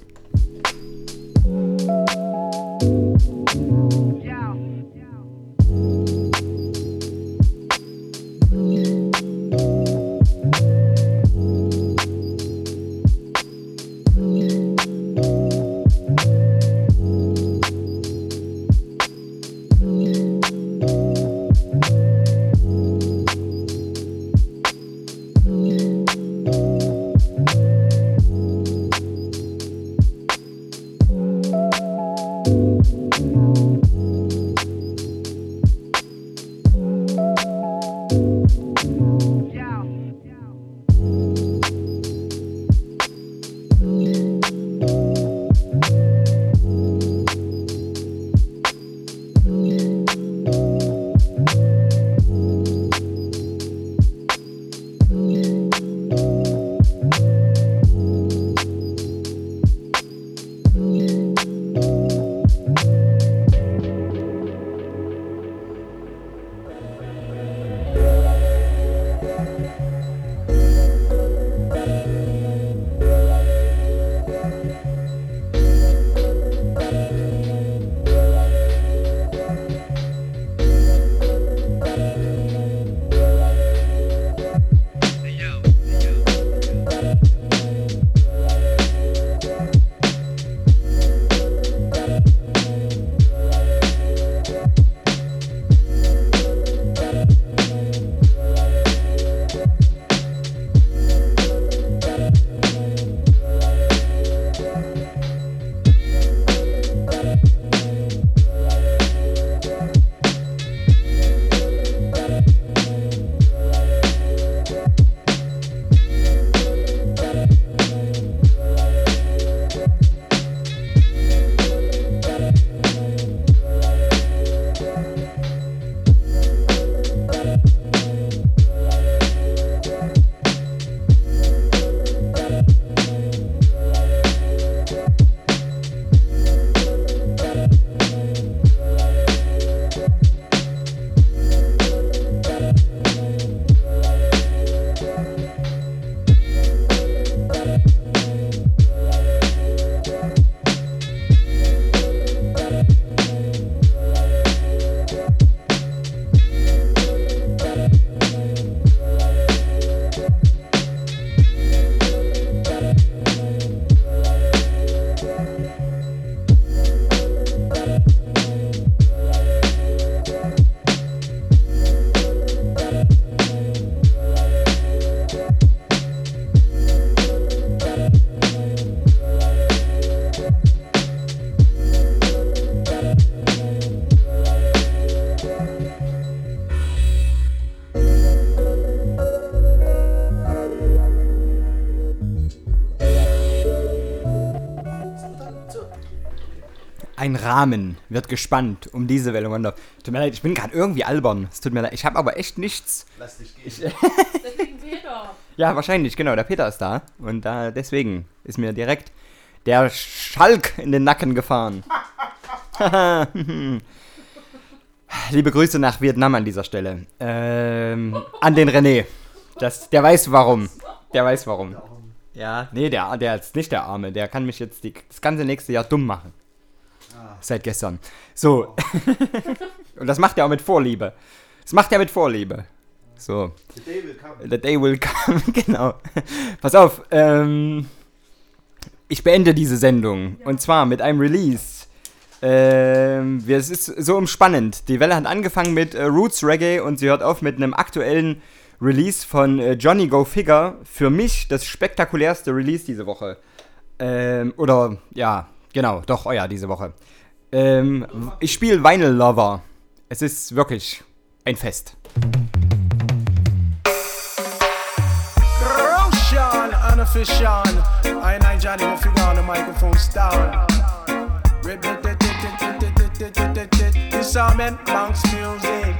Rahmen wird gespannt um diese Welle Wonder. Tut mir leid, ich bin gerade irgendwie albern. Es tut mir leid. Ich habe aber echt nichts. Lass dich gehen. Ich, *laughs* *laughs* Deswegen Peter. ja, wahrscheinlich, genau. Der Peter ist da. Und da deswegen ist mir direkt der Schalk in den Nacken gefahren. *laughs* Liebe Grüße nach Vietnam an dieser Stelle. Ähm, an den René. Das, der weiß warum. Der weiß warum. Ja, nee, der, der ist nicht der Arme. Der kann mich jetzt die, das ganze nächste Jahr dumm machen. Seit gestern. So. *laughs* Und das macht er auch mit Vorliebe. Das macht er mit Vorliebe. So. The day will come. The day will come, *laughs* genau. Pass auf, ähm, ich beende diese Sendung. Und zwar mit einem Release. Ähm, wir- es ist so umspannend. Die Welle hat angefangen mit äh, Roots Reggae und sie hört auf mit einem aktuellen Release von äh, Johnny Go Figure. Für mich das spektakulärste Release diese Woche. Ähm, oder, ja, genau, doch, euer diese Woche. Ähm, ich spiele Vinyl Lover. Es ist wirklich ein Fest. Roshan, unofficial. I and Johnny, figure on the microphone style. This meant bounce music.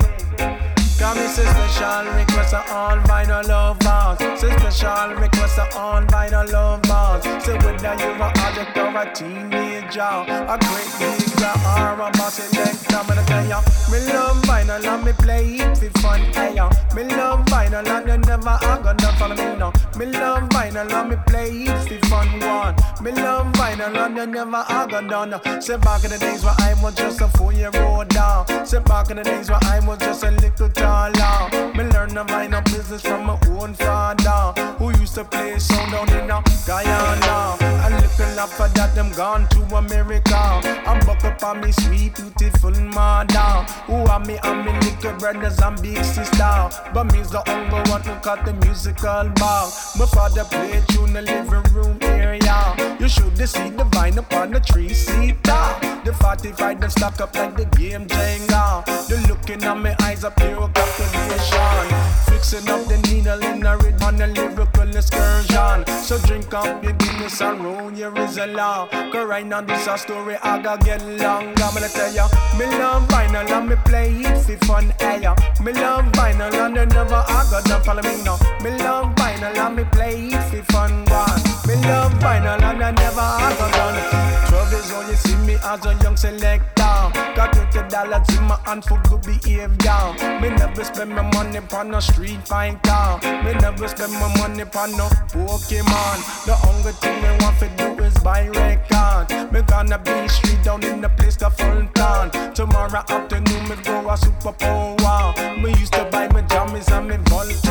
Come is a special request of all vinyl lovers. Say special request of all vinyl lovers. Say whether you're an addict or a teenager, a great nigga or a boss selector, I'm gonna tell ya. Me love vinyl and me play it for fun, hey ya. Me love vinyl and you never are gonna follow me now. Me love vinyl and me play it for fun, one. Me love vinyl and you never are gonna done. Say back in the days where I was just a four-year-old down. Say back in the days where I was just a little taller. Me learn the vinyl business from my own father, who used to play sound down in uh, Guyana. And little after that, them gone to America. I'm buck up on me sweet, beautiful mother, who are me and me little brothers and big sister. But me's the only one who cut the musical bar. My father played tune the living room area. You should see the vine upon the tree seater. The 45 them stack up like the game Jenga. The looking at my eyes are pure captivation. Fixing up the needle in a rhythm on a lyrical excursion. So drink up your Guinness and roll your Rizla. Cause right now this a story I gotta get long. I'm gonna tell ya, me love vinyl and me play it for fun. Hey, ya. me love vinyl and you never I got to follow me now. Me love vinyl and me play it for fun. One. Me love vinyl and I never I got done. Twelve years old, oh, you see me as a young selector. Got twenty dollars in my hand for good behavior. Me never spend my money on a street fighter. Me never spend my money on no Pokemon. The only thing me want to do is buy record. Me gonna be street down in the place called Fulton. Tomorrow afternoon me go a super power. Me used to buy my jammies and me volcano.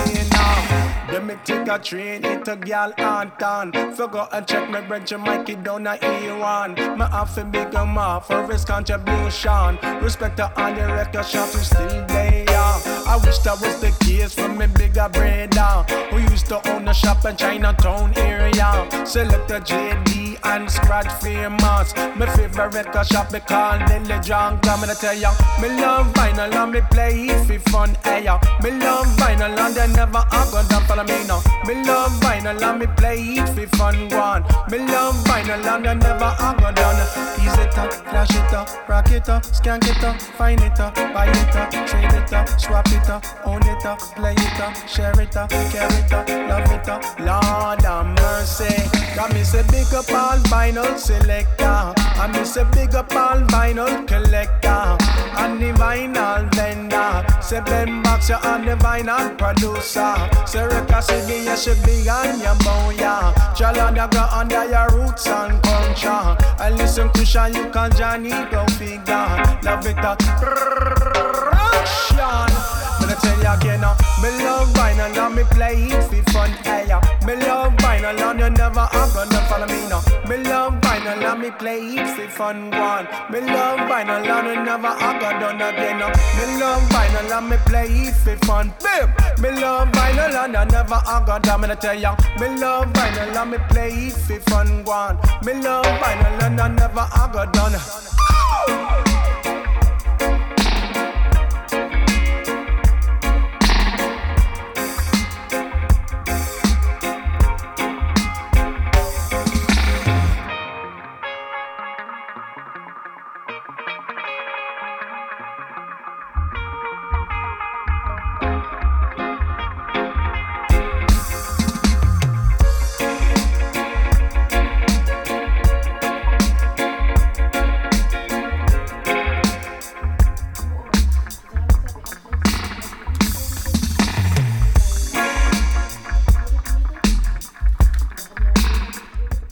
Me take a train, hit a gal Anton. Forgot and check my bread, Jamaica down a A1. Me have to big up for his contribution. Respect to all the record shops who still there. I wish that was the case for me bigger brother. Who used to own a shop in Chinatown area. Select a JD and scratch famous. My favorite record shop me call Nelly John. Come and tell ya, me love vinyl and me play it for fun. Hey ya, me love vinyl and they never are gonna follow me now. Me love vinyl and me play it for fun. One, me love vinyl and they never are gonna done. Ease it up, flash it up, rock it up, skank it up, find it up, buy it up, trade it up, swap it up, own it up, play it up, share it up, carry it up, love it up. Lord have mercy. Got me say big up all vinyl selector. I me say big up all vinyl collector. And the vinyl vendor. Say Ben Box, you on the vinyl producer. Say Reka City, you should be on your booyah. Jalanda go under your roots and culture. And listen to Sean, you can Johnny go figure. Love it. But I tell you again, uh, me love vinyl and me play it for fun. Hey, uh, me love vinyl and you never are gonna follow me now. Me love vinyl and me play it for fun. One, me love vinyl and you never are gonna done again. Uh, me love vinyl and me play it for fun. Bim, me love vinyl and you never are gonna done. Me tell ya, me love vinyl and me play it for fun. One, me love vinyl and you never are gonna done.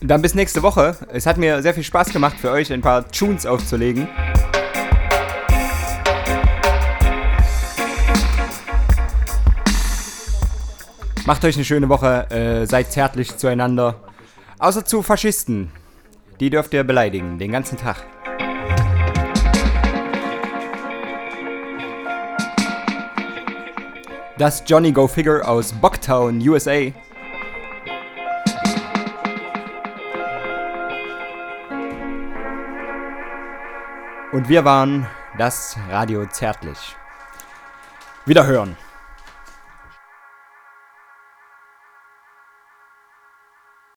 Dann bis nächste Woche. Es hat mir sehr viel Spaß gemacht, für euch ein paar Tunes aufzulegen. Macht euch eine schöne Woche, äh, seid zärtlich zueinander. Außer zu Faschisten. Die dürft ihr beleidigen, den ganzen Tag. Das Johnny Go Figure aus Bucktown, USA. Und wir waren das Radio Zärtlich. Wiederhören.